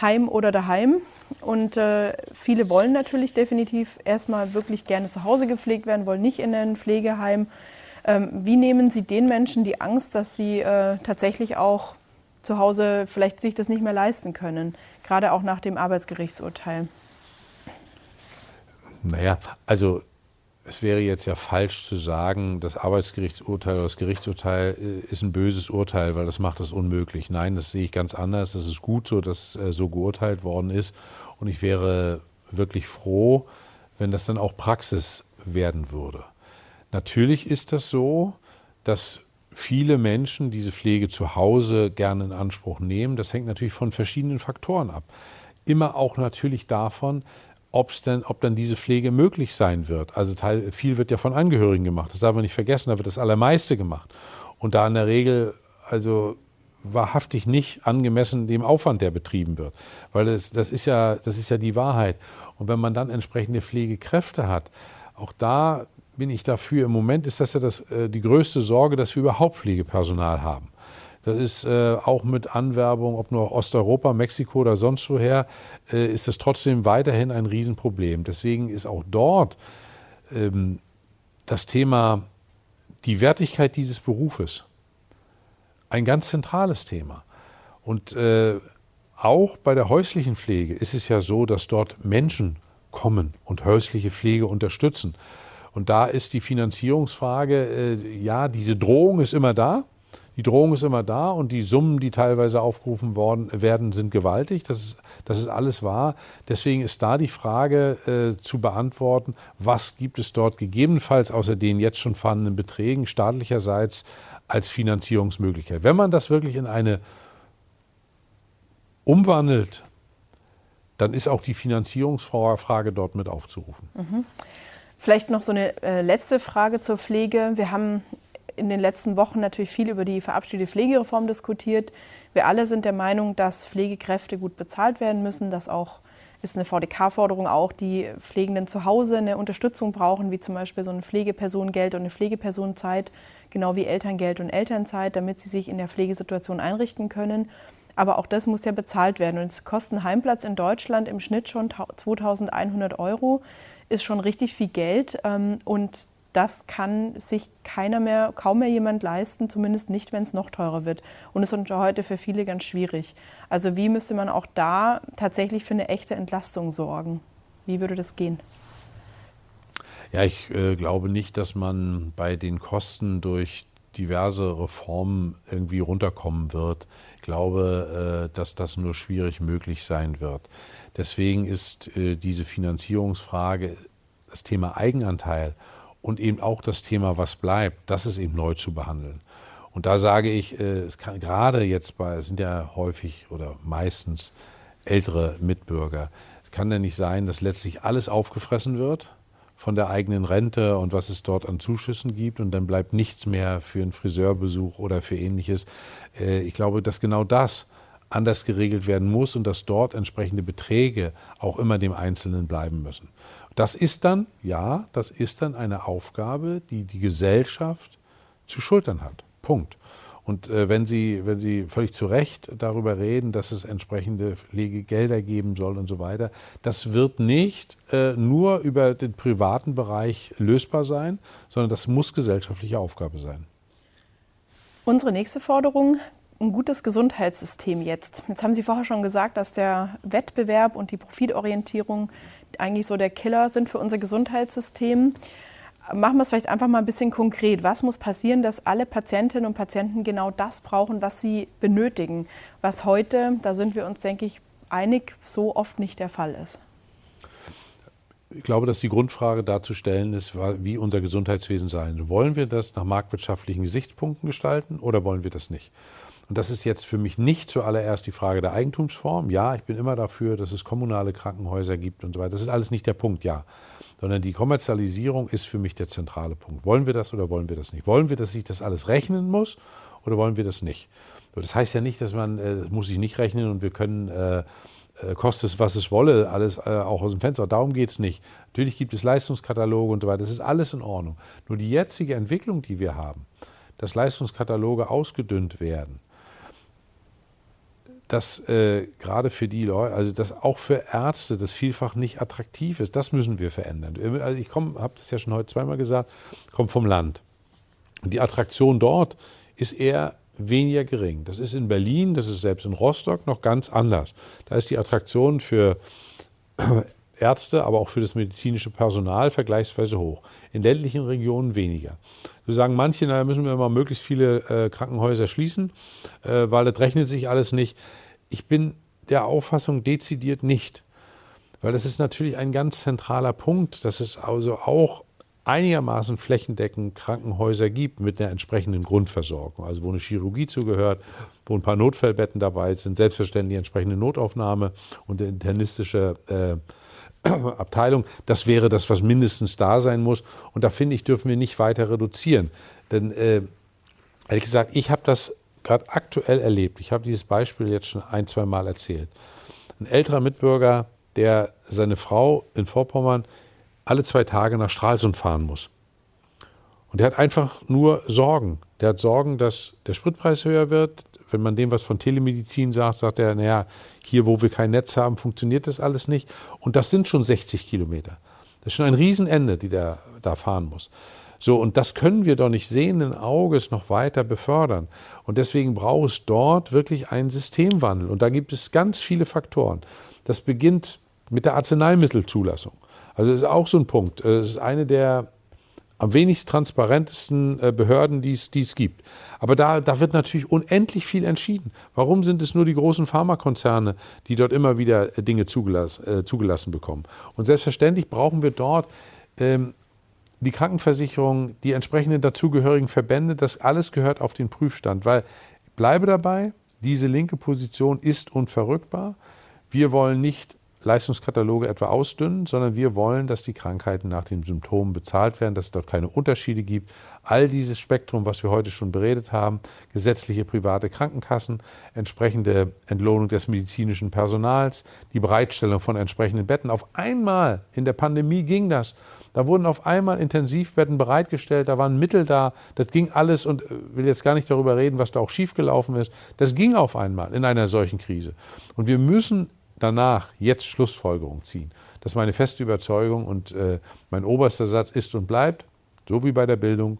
Heim oder daheim. Und äh, viele wollen natürlich definitiv erstmal wirklich gerne zu Hause gepflegt werden, wollen nicht in ein Pflegeheim. Ähm, wie nehmen Sie den Menschen die Angst, dass sie äh, tatsächlich auch zu Hause vielleicht sich das nicht mehr leisten können, gerade auch nach dem Arbeitsgerichtsurteil? Naja, also es wäre jetzt ja falsch zu sagen, das Arbeitsgerichtsurteil oder das Gerichtsurteil äh, ist ein böses Urteil, weil das macht es unmöglich. Nein, das sehe ich ganz anders. Es ist gut so, dass äh, so geurteilt worden ist. Und ich wäre wirklich froh, wenn das dann auch Praxis werden würde. Natürlich ist das so, dass viele Menschen diese Pflege zu Hause gerne in Anspruch nehmen. Das hängt natürlich von verschiedenen Faktoren ab. Immer auch natürlich davon, ob's denn, ob dann diese Pflege möglich sein wird. Also Teil, viel wird ja von Angehörigen gemacht. Das darf man nicht vergessen, da wird das Allermeiste gemacht. Und da in der Regel also wahrhaftig nicht angemessen dem Aufwand, der betrieben wird. Weil das, das, ist ja, das ist ja die Wahrheit. Und wenn man dann entsprechende Pflegekräfte hat, auch da bin ich dafür. Im Moment ist das ja das, äh, die größte Sorge, dass wir überhaupt Pflegepersonal haben. Das ist äh, auch mit Anwerbung, ob nur Osteuropa, Mexiko oder sonst woher, äh, ist das trotzdem weiterhin ein Riesenproblem. Deswegen ist auch dort ähm, das Thema die Wertigkeit dieses Berufes ein ganz zentrales Thema. Und äh, auch bei der häuslichen Pflege ist es ja so, dass dort Menschen kommen und häusliche Pflege unterstützen. Und da ist die Finanzierungsfrage, äh, ja, diese Drohung ist immer da. Die Drohung ist immer da und die Summen, die teilweise aufgerufen worden, werden, sind gewaltig. Das ist, das ist alles wahr. Deswegen ist da die Frage äh, zu beantworten, was gibt es dort gegebenenfalls außer den jetzt schon vorhandenen Beträgen staatlicherseits als Finanzierungsmöglichkeit. Wenn man das wirklich in eine umwandelt, dann ist auch die Finanzierungsfrage dort mit aufzurufen. Mhm. Vielleicht noch so eine äh, letzte Frage zur Pflege. Wir haben in den letzten Wochen natürlich viel über die verabschiedete Pflegereform diskutiert. Wir alle sind der Meinung, dass Pflegekräfte gut bezahlt werden müssen, dass auch ist eine VDK-Forderung auch, die Pflegenden zu Hause eine Unterstützung brauchen, wie zum Beispiel so ein Pflegepersonengeld und eine Pflegepersonenzeit, genau wie Elterngeld und Elternzeit, damit sie sich in der Pflegesituation einrichten können. Aber auch das muss ja bezahlt werden. Und es kostet ein Heimplatz in Deutschland im Schnitt schon 2100 Euro, ist schon richtig viel Geld. Ähm, und das kann sich keiner mehr, kaum mehr jemand leisten, zumindest nicht, wenn es noch teurer wird. Und es ist heute für viele ganz schwierig. Also wie müsste man auch da tatsächlich für eine echte Entlastung sorgen? Wie würde das gehen? Ja, ich äh, glaube nicht, dass man bei den Kosten durch diverse Reformen irgendwie runterkommen wird. Ich glaube, äh, dass das nur schwierig möglich sein wird. Deswegen ist äh, diese Finanzierungsfrage, das Thema Eigenanteil und eben auch das Thema, was bleibt, das ist eben neu zu behandeln. Und da sage ich, äh, es kann gerade jetzt bei, es sind ja häufig oder meistens ältere Mitbürger, es kann ja nicht sein, dass letztlich alles aufgefressen wird von der eigenen Rente und was es dort an Zuschüssen gibt und dann bleibt nichts mehr für einen Friseurbesuch oder für ähnliches. Äh, ich glaube, dass genau das anders geregelt werden muss und dass dort entsprechende Beträge auch immer dem Einzelnen bleiben müssen. Das ist dann, ja, das ist dann eine Aufgabe, die die Gesellschaft zu schultern hat. Punkt. Und äh, wenn, Sie, wenn Sie völlig zu Recht darüber reden, dass es entsprechende Pflegegelder geben soll und so weiter, das wird nicht äh, nur über den privaten Bereich lösbar sein, sondern das muss gesellschaftliche Aufgabe sein. Unsere nächste Forderung ein gutes Gesundheitssystem jetzt. Jetzt haben Sie vorher schon gesagt, dass der Wettbewerb und die Profitorientierung eigentlich so der Killer sind für unser Gesundheitssystem. Machen wir es vielleicht einfach mal ein bisschen konkret. Was muss passieren, dass alle Patientinnen und Patienten genau das brauchen, was sie benötigen? Was heute, da sind wir uns, denke ich, einig, so oft nicht der Fall ist. Ich glaube, dass die Grundfrage darzustellen ist, wie unser Gesundheitswesen sein. Wollen wir das nach marktwirtschaftlichen Gesichtspunkten gestalten oder wollen wir das nicht? Und das ist jetzt für mich nicht zuallererst die Frage der Eigentumsform. Ja, ich bin immer dafür, dass es kommunale Krankenhäuser gibt und so weiter. Das ist alles nicht der Punkt, ja. Sondern die Kommerzialisierung ist für mich der zentrale Punkt. Wollen wir das oder wollen wir das nicht? Wollen wir, dass sich das alles rechnen muss oder wollen wir das nicht? Das heißt ja nicht, dass man, äh, muss sich nicht rechnen und wir können, äh, äh, kostet es, was es wolle, alles äh, auch aus dem Fenster. Darum geht es nicht. Natürlich gibt es Leistungskataloge und so weiter. Das ist alles in Ordnung. Nur die jetzige Entwicklung, die wir haben, dass Leistungskataloge ausgedünnt werden, dass äh, gerade für die Leute, also dass auch für Ärzte das vielfach nicht attraktiv ist, das müssen wir verändern. Also ich habe das ja schon heute zweimal gesagt, komme vom Land. Die Attraktion dort ist eher weniger gering. Das ist in Berlin, das ist selbst in Rostock noch ganz anders. Da ist die Attraktion für Ärzte, aber auch für das medizinische Personal vergleichsweise hoch. In ländlichen Regionen weniger. So sagen manche, da müssen wir mal möglichst viele äh, Krankenhäuser schließen, äh, weil das rechnet sich alles nicht. Ich bin der Auffassung dezidiert nicht. Weil das ist natürlich ein ganz zentraler Punkt, dass es also auch einigermaßen flächendeckend Krankenhäuser gibt mit einer entsprechenden Grundversorgung. Also wo eine Chirurgie zugehört, wo ein paar Notfallbetten dabei sind, selbstverständlich entsprechende Notaufnahme und internistische äh, Abteilung. Das wäre das, was mindestens da sein muss. Und da finde ich, dürfen wir nicht weiter reduzieren. Denn äh, ehrlich gesagt, ich habe das gerade aktuell erlebt. Ich habe dieses Beispiel jetzt schon ein, zwei Mal erzählt. Ein älterer Mitbürger, der seine Frau in Vorpommern alle zwei Tage nach Stralsund fahren muss. Und der hat einfach nur Sorgen. Der hat Sorgen, dass der Spritpreis höher wird. Wenn man dem was von Telemedizin sagt, sagt er, naja, hier, wo wir kein Netz haben, funktioniert das alles nicht. Und das sind schon 60 Kilometer. Das ist schon ein Riesenende, die der da fahren muss. So, und das können wir doch nicht sehenden Auges noch weiter befördern. Und deswegen braucht es dort wirklich einen Systemwandel. Und da gibt es ganz viele Faktoren. Das beginnt mit der Arzneimittelzulassung. Also das ist auch so ein Punkt. Es ist eine der am wenigst transparentesten äh, Behörden, die es gibt. Aber da, da wird natürlich unendlich viel entschieden. Warum sind es nur die großen Pharmakonzerne, die dort immer wieder äh, Dinge zugelassen, äh, zugelassen bekommen? Und selbstverständlich brauchen wir dort ähm, die Krankenversicherung, die entsprechenden dazugehörigen Verbände, das alles gehört auf den Prüfstand, weil ich bleibe dabei, diese linke Position ist unverrückbar. Wir wollen nicht Leistungskataloge etwa ausdünnen, sondern wir wollen, dass die Krankheiten nach den Symptomen bezahlt werden, dass es dort keine Unterschiede gibt. All dieses Spektrum, was wir heute schon beredet haben, gesetzliche private Krankenkassen, entsprechende Entlohnung des medizinischen Personals, die Bereitstellung von entsprechenden Betten. Auf einmal in der Pandemie ging das. Da wurden auf einmal Intensivbetten bereitgestellt, da waren Mittel da, das ging alles und ich äh, will jetzt gar nicht darüber reden, was da auch schiefgelaufen ist. Das ging auf einmal in einer solchen Krise. Und wir müssen danach jetzt Schlussfolgerungen ziehen. Das ist meine feste Überzeugung und äh, mein oberster Satz ist und bleibt, so wie bei der Bildung,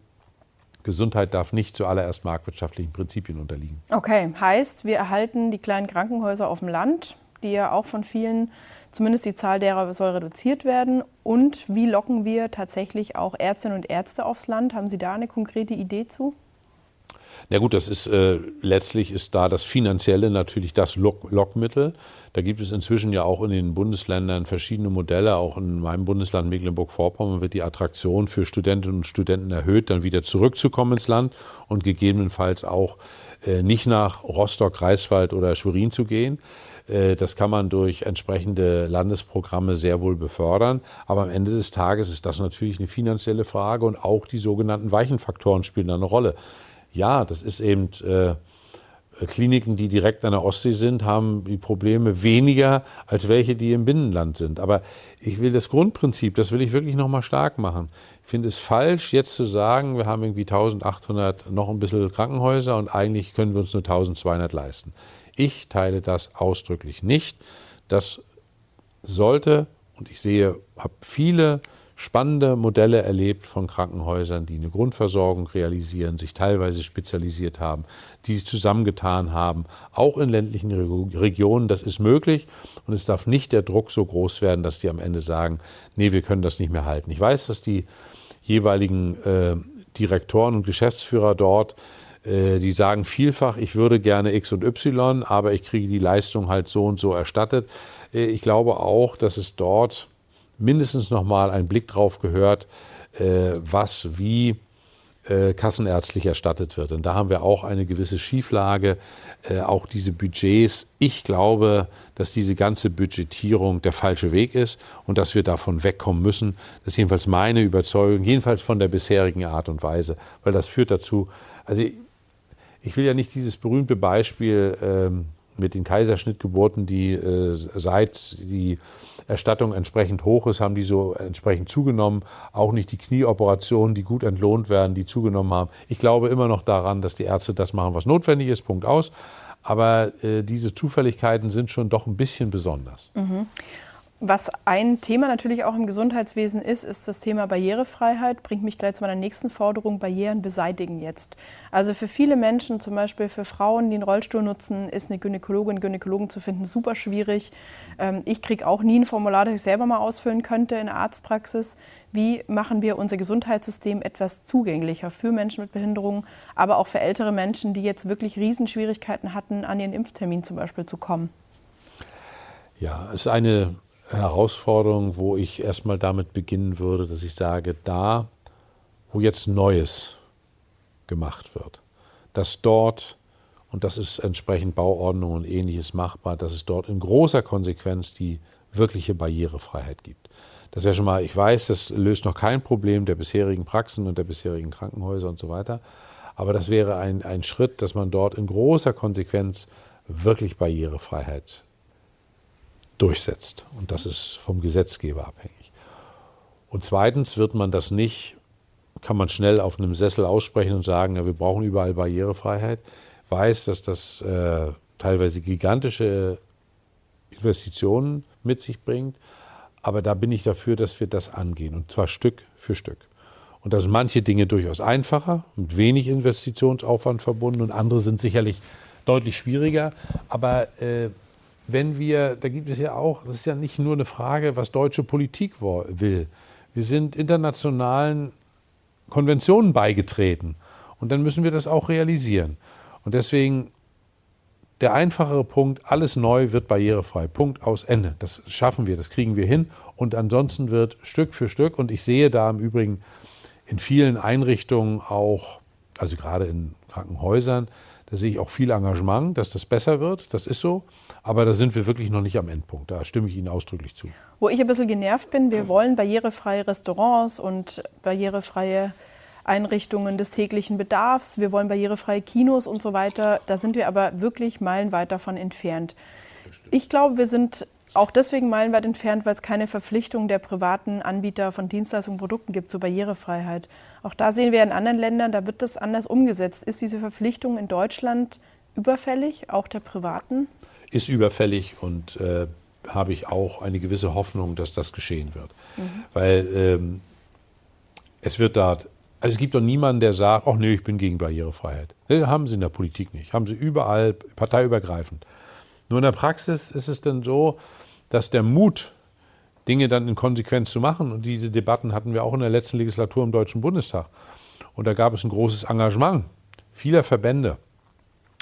Gesundheit darf nicht zuallererst marktwirtschaftlichen Prinzipien unterliegen. Okay, heißt, wir erhalten die kleinen Krankenhäuser auf dem Land, die ja auch von vielen Zumindest die Zahl derer soll reduziert werden. Und wie locken wir tatsächlich auch Ärztinnen und Ärzte aufs Land? Haben Sie da eine konkrete Idee zu? Na gut, das ist äh, letztlich ist da das Finanzielle natürlich das Lock Lockmittel. Da gibt es inzwischen ja auch in den Bundesländern verschiedene Modelle. Auch in meinem Bundesland Mecklenburg-Vorpommern wird die Attraktion für Studentinnen und Studenten erhöht, dann wieder zurückzukommen ins Land und gegebenenfalls auch äh, nicht nach Rostock, Greifswald oder Schwerin zu gehen. Äh, das kann man durch entsprechende Landesprogramme sehr wohl befördern. Aber am Ende des Tages ist das natürlich eine finanzielle Frage und auch die sogenannten weichen Faktoren spielen da eine Rolle. Ja, das ist eben äh, Kliniken, die direkt an der Ostsee sind, haben die Probleme weniger als welche, die im Binnenland sind. Aber ich will das Grundprinzip, das will ich wirklich nochmal stark machen. Ich finde es falsch, jetzt zu sagen, wir haben irgendwie 1800 noch ein bisschen Krankenhäuser und eigentlich können wir uns nur 1200 leisten. Ich teile das ausdrücklich nicht. Das sollte, und ich sehe, habe viele spannende Modelle erlebt von Krankenhäusern, die eine Grundversorgung realisieren, sich teilweise spezialisiert haben, die sich zusammengetan haben, auch in ländlichen Regionen. Das ist möglich und es darf nicht der Druck so groß werden, dass die am Ende sagen, nee, wir können das nicht mehr halten. Ich weiß, dass die jeweiligen äh, Direktoren und Geschäftsführer dort äh, die sagen vielfach, ich würde gerne X und Y, aber ich kriege die Leistung halt so und so erstattet. Äh, ich glaube auch, dass es dort mindestens noch mal ein Blick drauf gehört, äh, was wie kassenärztlich erstattet wird. Und da haben wir auch eine gewisse Schieflage, auch diese Budgets. Ich glaube, dass diese ganze Budgetierung der falsche Weg ist und dass wir davon wegkommen müssen. Das ist jedenfalls meine Überzeugung, jedenfalls von der bisherigen Art und Weise, weil das führt dazu, also ich will ja nicht dieses berühmte Beispiel ähm, mit den Kaiserschnittgeburten, die äh, seit die Erstattung entsprechend hoch ist, haben die so entsprechend zugenommen. Auch nicht die Knieoperationen, die gut entlohnt werden, die zugenommen haben. Ich glaube immer noch daran, dass die Ärzte das machen, was notwendig ist. Punkt aus. Aber äh, diese Zufälligkeiten sind schon doch ein bisschen besonders. Mhm. Was ein Thema natürlich auch im Gesundheitswesen ist, ist das Thema Barrierefreiheit. Bringt mich gleich zu meiner nächsten Forderung, Barrieren beseitigen jetzt. Also für viele Menschen, zum Beispiel für Frauen, die einen Rollstuhl nutzen, ist eine Gynäkologin, Gynäkologen zu finden super schwierig. Ähm, ich kriege auch nie ein Formular, das ich selber mal ausfüllen könnte in der Arztpraxis. Wie machen wir unser Gesundheitssystem etwas zugänglicher für Menschen mit Behinderungen, aber auch für ältere Menschen, die jetzt wirklich Riesenschwierigkeiten hatten, an ihren Impftermin zum Beispiel zu kommen? Ja, es ist eine Herausforderung, wo ich erstmal damit beginnen würde, dass ich sage, da, wo jetzt Neues gemacht wird, dass dort, und das ist entsprechend Bauordnung und ähnliches machbar, dass es dort in großer Konsequenz die wirkliche Barrierefreiheit gibt. Das wäre schon mal, ich weiß, das löst noch kein Problem der bisherigen Praxen und der bisherigen Krankenhäuser und so weiter. Aber das wäre ein, ein Schritt, dass man dort in großer Konsequenz wirklich Barrierefreiheit durchsetzt. Und das ist vom Gesetzgeber abhängig. Und zweitens wird man das nicht, kann man schnell auf einem Sessel aussprechen und sagen, ja, wir brauchen überall Barrierefreiheit. Weiß, dass das äh, teilweise gigantische Investitionen mit sich bringt. Aber da bin ich dafür, dass wir das angehen. Und zwar Stück für Stück. Und da sind manche Dinge durchaus einfacher, mit wenig Investitionsaufwand verbunden und andere sind sicherlich deutlich schwieriger. Aber äh, wenn wir, da gibt es ja auch, das ist ja nicht nur eine Frage, was deutsche Politik will. Wir sind internationalen Konventionen beigetreten und dann müssen wir das auch realisieren. Und deswegen der einfachere Punkt, alles neu wird barrierefrei. Punkt aus Ende. Das schaffen wir, das kriegen wir hin. Und ansonsten wird Stück für Stück, und ich sehe da im Übrigen in vielen Einrichtungen auch, also gerade in Krankenhäusern, da sehe ich auch viel Engagement, dass das besser wird. Das ist so. Aber da sind wir wirklich noch nicht am Endpunkt. Da stimme ich Ihnen ausdrücklich zu. Wo ich ein bisschen genervt bin, wir wollen barrierefreie Restaurants und barrierefreie Einrichtungen des täglichen Bedarfs. Wir wollen barrierefreie Kinos und so weiter. Da sind wir aber wirklich meilenweit davon entfernt. Ich glaube, wir sind auch deswegen meilenweit entfernt, weil es keine Verpflichtung der privaten Anbieter von Dienstleistungen und Produkten gibt zur Barrierefreiheit. Auch da sehen wir in anderen Ländern, da wird das anders umgesetzt. Ist diese Verpflichtung in Deutschland überfällig, auch der privaten? Ist überfällig und äh, habe ich auch eine gewisse Hoffnung, dass das geschehen wird. Mhm. Weil ähm, es wird da, also es gibt doch niemanden, der sagt, ach nee, ich bin gegen Barrierefreiheit. Das haben sie in der Politik nicht. Haben sie überall, parteiübergreifend. Nur in der Praxis ist es dann so, dass der Mut, Dinge dann in Konsequenz zu machen, und diese Debatten hatten wir auch in der letzten Legislatur im Deutschen Bundestag, und da gab es ein großes Engagement vieler Verbände.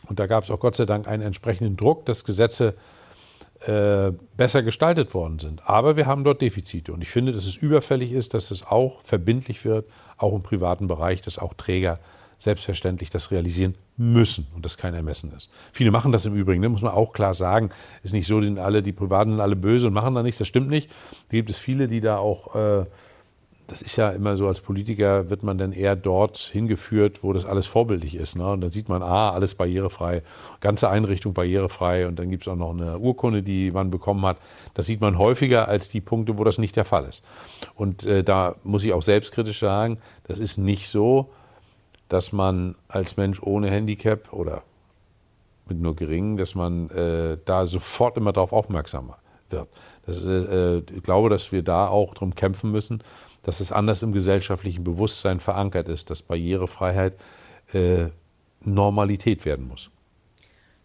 Und da gab es auch Gott sei Dank einen entsprechenden Druck, dass Gesetze äh, besser gestaltet worden sind. Aber wir haben dort Defizite. Und ich finde, dass es überfällig ist, dass es auch verbindlich wird, auch im privaten Bereich, dass auch Träger selbstverständlich das realisieren müssen und das kein Ermessen ist. Viele machen das im Übrigen, ne? muss man auch klar sagen. Ist nicht so, sind alle, die Privaten sind alle böse und machen da nichts, das stimmt nicht. Da gibt es viele, die da auch, äh, das ist ja immer so, als Politiker wird man dann eher dort hingeführt, wo das alles vorbildlich ist. Ne? Und dann sieht man, ah, alles barrierefrei, ganze Einrichtung barrierefrei und dann gibt es auch noch eine Urkunde, die man bekommen hat. Das sieht man häufiger als die Punkte, wo das nicht der Fall ist. Und äh, da muss ich auch selbstkritisch sagen, das ist nicht so, dass man als Mensch ohne Handicap oder mit nur geringen, dass man äh, da sofort immer darauf aufmerksam wird. Das, äh, ich glaube, dass wir da auch darum kämpfen müssen, dass es anders im gesellschaftlichen Bewusstsein verankert ist, dass Barrierefreiheit äh, Normalität werden muss.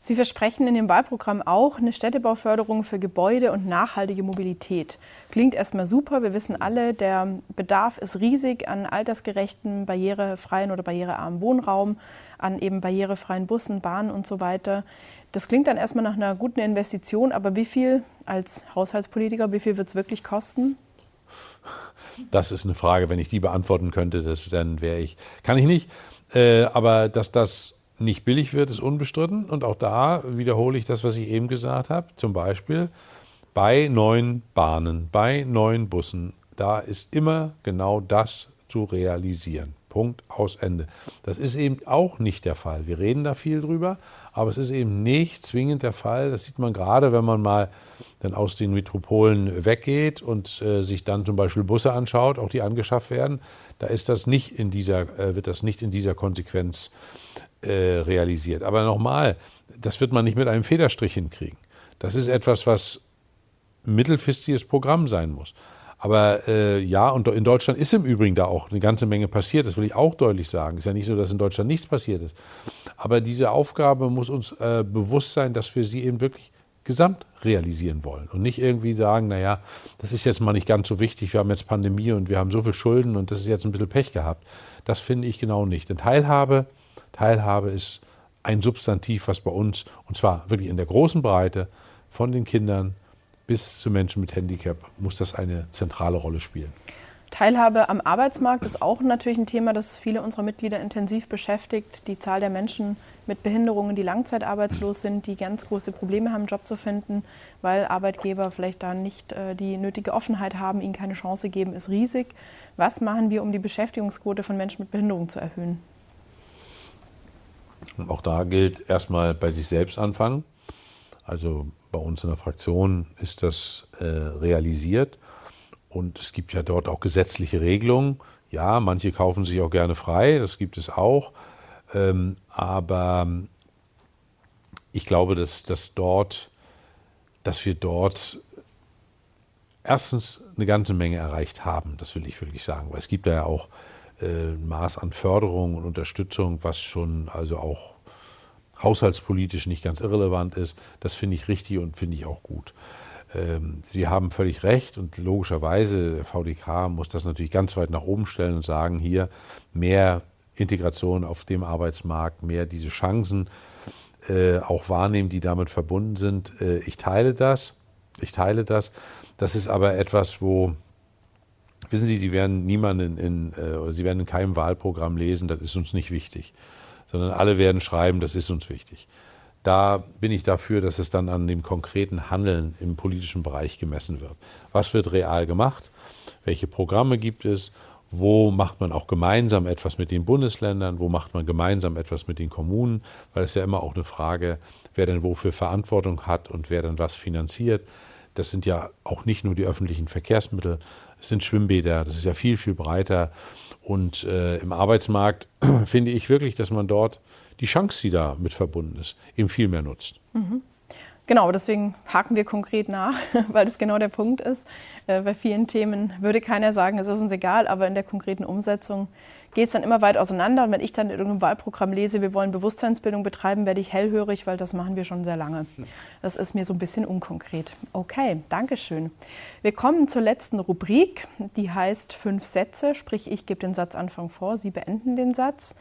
Sie versprechen in Ihrem Wahlprogramm auch eine Städtebauförderung für Gebäude und nachhaltige Mobilität. Klingt erstmal super. Wir wissen alle, der Bedarf ist riesig an altersgerechten, barrierefreien oder barrierearmen Wohnraum, an eben barrierefreien Bussen, Bahnen und so weiter. Das klingt dann erstmal nach einer guten Investition, aber wie viel als Haushaltspolitiker, wie viel wird es wirklich kosten? Das ist eine Frage, wenn ich die beantworten könnte, das, dann wäre ich. Kann ich nicht. Äh, aber dass das nicht billig wird, ist unbestritten. Und auch da wiederhole ich das, was ich eben gesagt habe. Zum Beispiel bei neuen Bahnen, bei neuen Bussen, da ist immer genau das zu realisieren. Punkt aus Ende. Das ist eben auch nicht der Fall. Wir reden da viel drüber, aber es ist eben nicht zwingend der Fall. Das sieht man gerade, wenn man mal dann aus den Metropolen weggeht und äh, sich dann zum Beispiel Busse anschaut, auch die angeschafft werden. Da ist das nicht in dieser, äh, wird das nicht in dieser Konsequenz äh, realisiert. Aber nochmal, das wird man nicht mit einem Federstrich hinkriegen. Das ist etwas, was mittelfristiges Programm sein muss. Aber äh, ja, und in Deutschland ist im Übrigen da auch eine ganze Menge passiert. Das will ich auch deutlich sagen. Es ist ja nicht so, dass in Deutschland nichts passiert ist. Aber diese Aufgabe muss uns äh, bewusst sein, dass wir sie eben wirklich gesamt realisieren wollen und nicht irgendwie sagen, naja, das ist jetzt mal nicht ganz so wichtig, wir haben jetzt Pandemie und wir haben so viel Schulden und das ist jetzt ein bisschen Pech gehabt. Das finde ich genau nicht. Denn Teilhabe Teilhabe ist ein Substantiv, was bei uns, und zwar wirklich in der großen Breite, von den Kindern bis zu Menschen mit Handicap, muss das eine zentrale Rolle spielen. Teilhabe am Arbeitsmarkt ist auch natürlich ein Thema, das viele unserer Mitglieder intensiv beschäftigt. Die Zahl der Menschen mit Behinderungen, die langzeitarbeitslos sind, die ganz große Probleme haben, einen Job zu finden, weil Arbeitgeber vielleicht da nicht äh, die nötige Offenheit haben, ihnen keine Chance geben, ist riesig. Was machen wir, um die Beschäftigungsquote von Menschen mit Behinderungen zu erhöhen? Auch da gilt erstmal bei sich selbst anfangen. Also bei uns in der Fraktion ist das äh, realisiert. Und es gibt ja dort auch gesetzliche Regelungen. Ja, manche kaufen sich auch gerne frei, das gibt es auch. Ähm, aber ich glaube, dass, dass, dort, dass wir dort erstens eine ganze Menge erreicht haben, das will ich wirklich sagen. Weil es gibt ja auch äh, ein Maß an Förderung und Unterstützung, was schon also auch haushaltspolitisch nicht ganz irrelevant ist. Das finde ich richtig und finde ich auch gut. Ähm, Sie haben völlig recht und logischerweise, der VDK muss das natürlich ganz weit nach oben stellen und sagen, hier mehr Integration auf dem Arbeitsmarkt, mehr diese Chancen äh, auch wahrnehmen, die damit verbunden sind. Äh, ich teile das. Ich teile das. Das ist aber etwas, wo, wissen Sie, Sie werden niemanden in, äh, oder Sie werden in keinem Wahlprogramm lesen, das ist uns nicht wichtig, sondern alle werden schreiben, das ist uns wichtig. Da bin ich dafür, dass es dann an dem konkreten Handeln im politischen Bereich gemessen wird. Was wird real gemacht? Welche Programme gibt es? Wo macht man auch gemeinsam etwas mit den Bundesländern? Wo macht man gemeinsam etwas mit den Kommunen? Weil es ja immer auch eine Frage, wer denn wofür Verantwortung hat und wer dann was finanziert. Das sind ja auch nicht nur die öffentlichen Verkehrsmittel, es sind Schwimmbäder, das ist ja viel, viel breiter. Und äh, im Arbeitsmarkt finde ich wirklich, dass man dort die Chance, die da mit verbunden ist, eben viel mehr nutzt. Mhm. Genau, deswegen haken wir konkret nach, weil das genau der Punkt ist. Äh, bei vielen Themen würde keiner sagen, es ist uns egal, aber in der konkreten Umsetzung geht es dann immer weit auseinander. Und wenn ich dann in irgendeinem Wahlprogramm lese, wir wollen Bewusstseinsbildung betreiben, werde ich hellhörig, weil das machen wir schon sehr lange. Das ist mir so ein bisschen unkonkret. Okay, danke schön. Wir kommen zur letzten Rubrik, die heißt fünf Sätze, sprich ich gebe den Satzanfang vor, Sie beenden den Satz.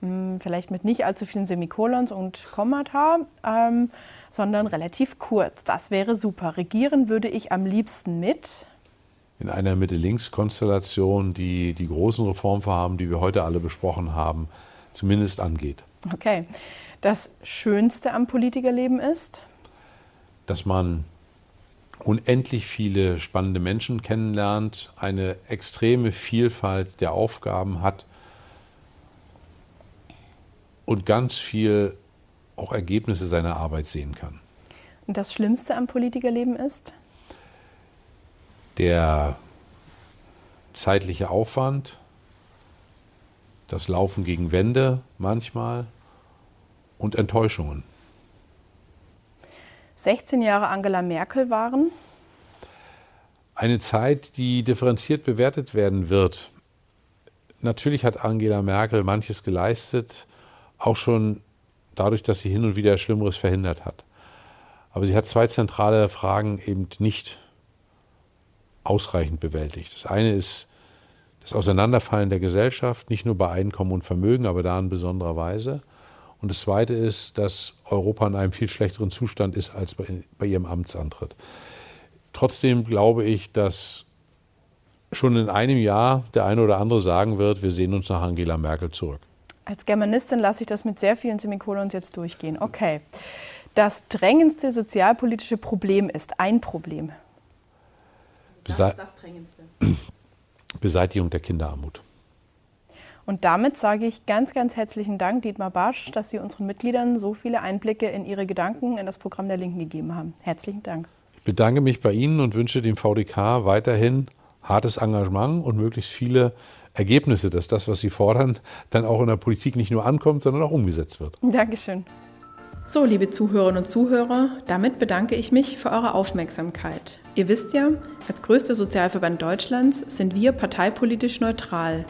Hm, vielleicht mit nicht allzu vielen Semikolons und Kommata, ähm, sondern relativ kurz. Das wäre super. Regieren würde ich am liebsten mit in einer Mitte-Links-Konstellation, die die großen Reformvorhaben, die wir heute alle besprochen haben, zumindest angeht. Okay. Das Schönste am Politikerleben ist? Dass man unendlich viele spannende Menschen kennenlernt, eine extreme Vielfalt der Aufgaben hat und ganz viel auch Ergebnisse seiner Arbeit sehen kann. Und das Schlimmste am Politikerleben ist? Der zeitliche Aufwand, das Laufen gegen Wände manchmal und Enttäuschungen. 16 Jahre Angela Merkel waren? Eine Zeit, die differenziert bewertet werden wird. Natürlich hat Angela Merkel manches geleistet, auch schon dadurch, dass sie hin und wieder Schlimmeres verhindert hat. Aber sie hat zwei zentrale Fragen eben nicht ausreichend bewältigt. Das eine ist das Auseinanderfallen der Gesellschaft, nicht nur bei Einkommen und Vermögen, aber da in besonderer Weise. Und das Zweite ist, dass Europa in einem viel schlechteren Zustand ist als bei, bei ihrem Amtsantritt. Trotzdem glaube ich, dass schon in einem Jahr der eine oder andere sagen wird, wir sehen uns nach Angela Merkel zurück. Als Germanistin lasse ich das mit sehr vielen Semikolons jetzt durchgehen. Okay. Das drängendste sozialpolitische Problem ist ein Problem. Das ist das drängendste. Beseitigung der Kinderarmut. Und damit sage ich ganz, ganz herzlichen Dank, Dietmar Bartsch, dass Sie unseren Mitgliedern so viele Einblicke in Ihre Gedanken in das Programm der Linken gegeben haben. Herzlichen Dank. Ich bedanke mich bei Ihnen und wünsche dem VDK weiterhin hartes Engagement und möglichst viele Ergebnisse, dass das, was Sie fordern, dann auch in der Politik nicht nur ankommt, sondern auch umgesetzt wird. Dankeschön. So, liebe Zuhörerinnen und Zuhörer, damit bedanke ich mich für eure Aufmerksamkeit. Ihr wisst ja, als größter Sozialverband Deutschlands sind wir parteipolitisch neutral.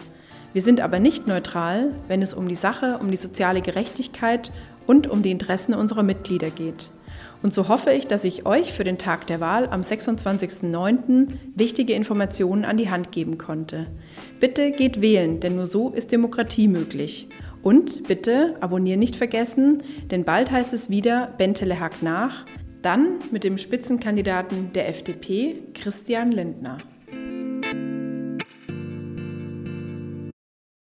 Wir sind aber nicht neutral, wenn es um die Sache, um die soziale Gerechtigkeit und um die Interessen unserer Mitglieder geht. Und so hoffe ich, dass ich euch für den Tag der Wahl am 26.09. wichtige Informationen an die Hand geben konnte. Bitte geht wählen, denn nur so ist Demokratie möglich. Und bitte abonnieren nicht vergessen, denn bald heißt es wieder Bentele hakt nach, dann mit dem Spitzenkandidaten der FDP, Christian Lindner.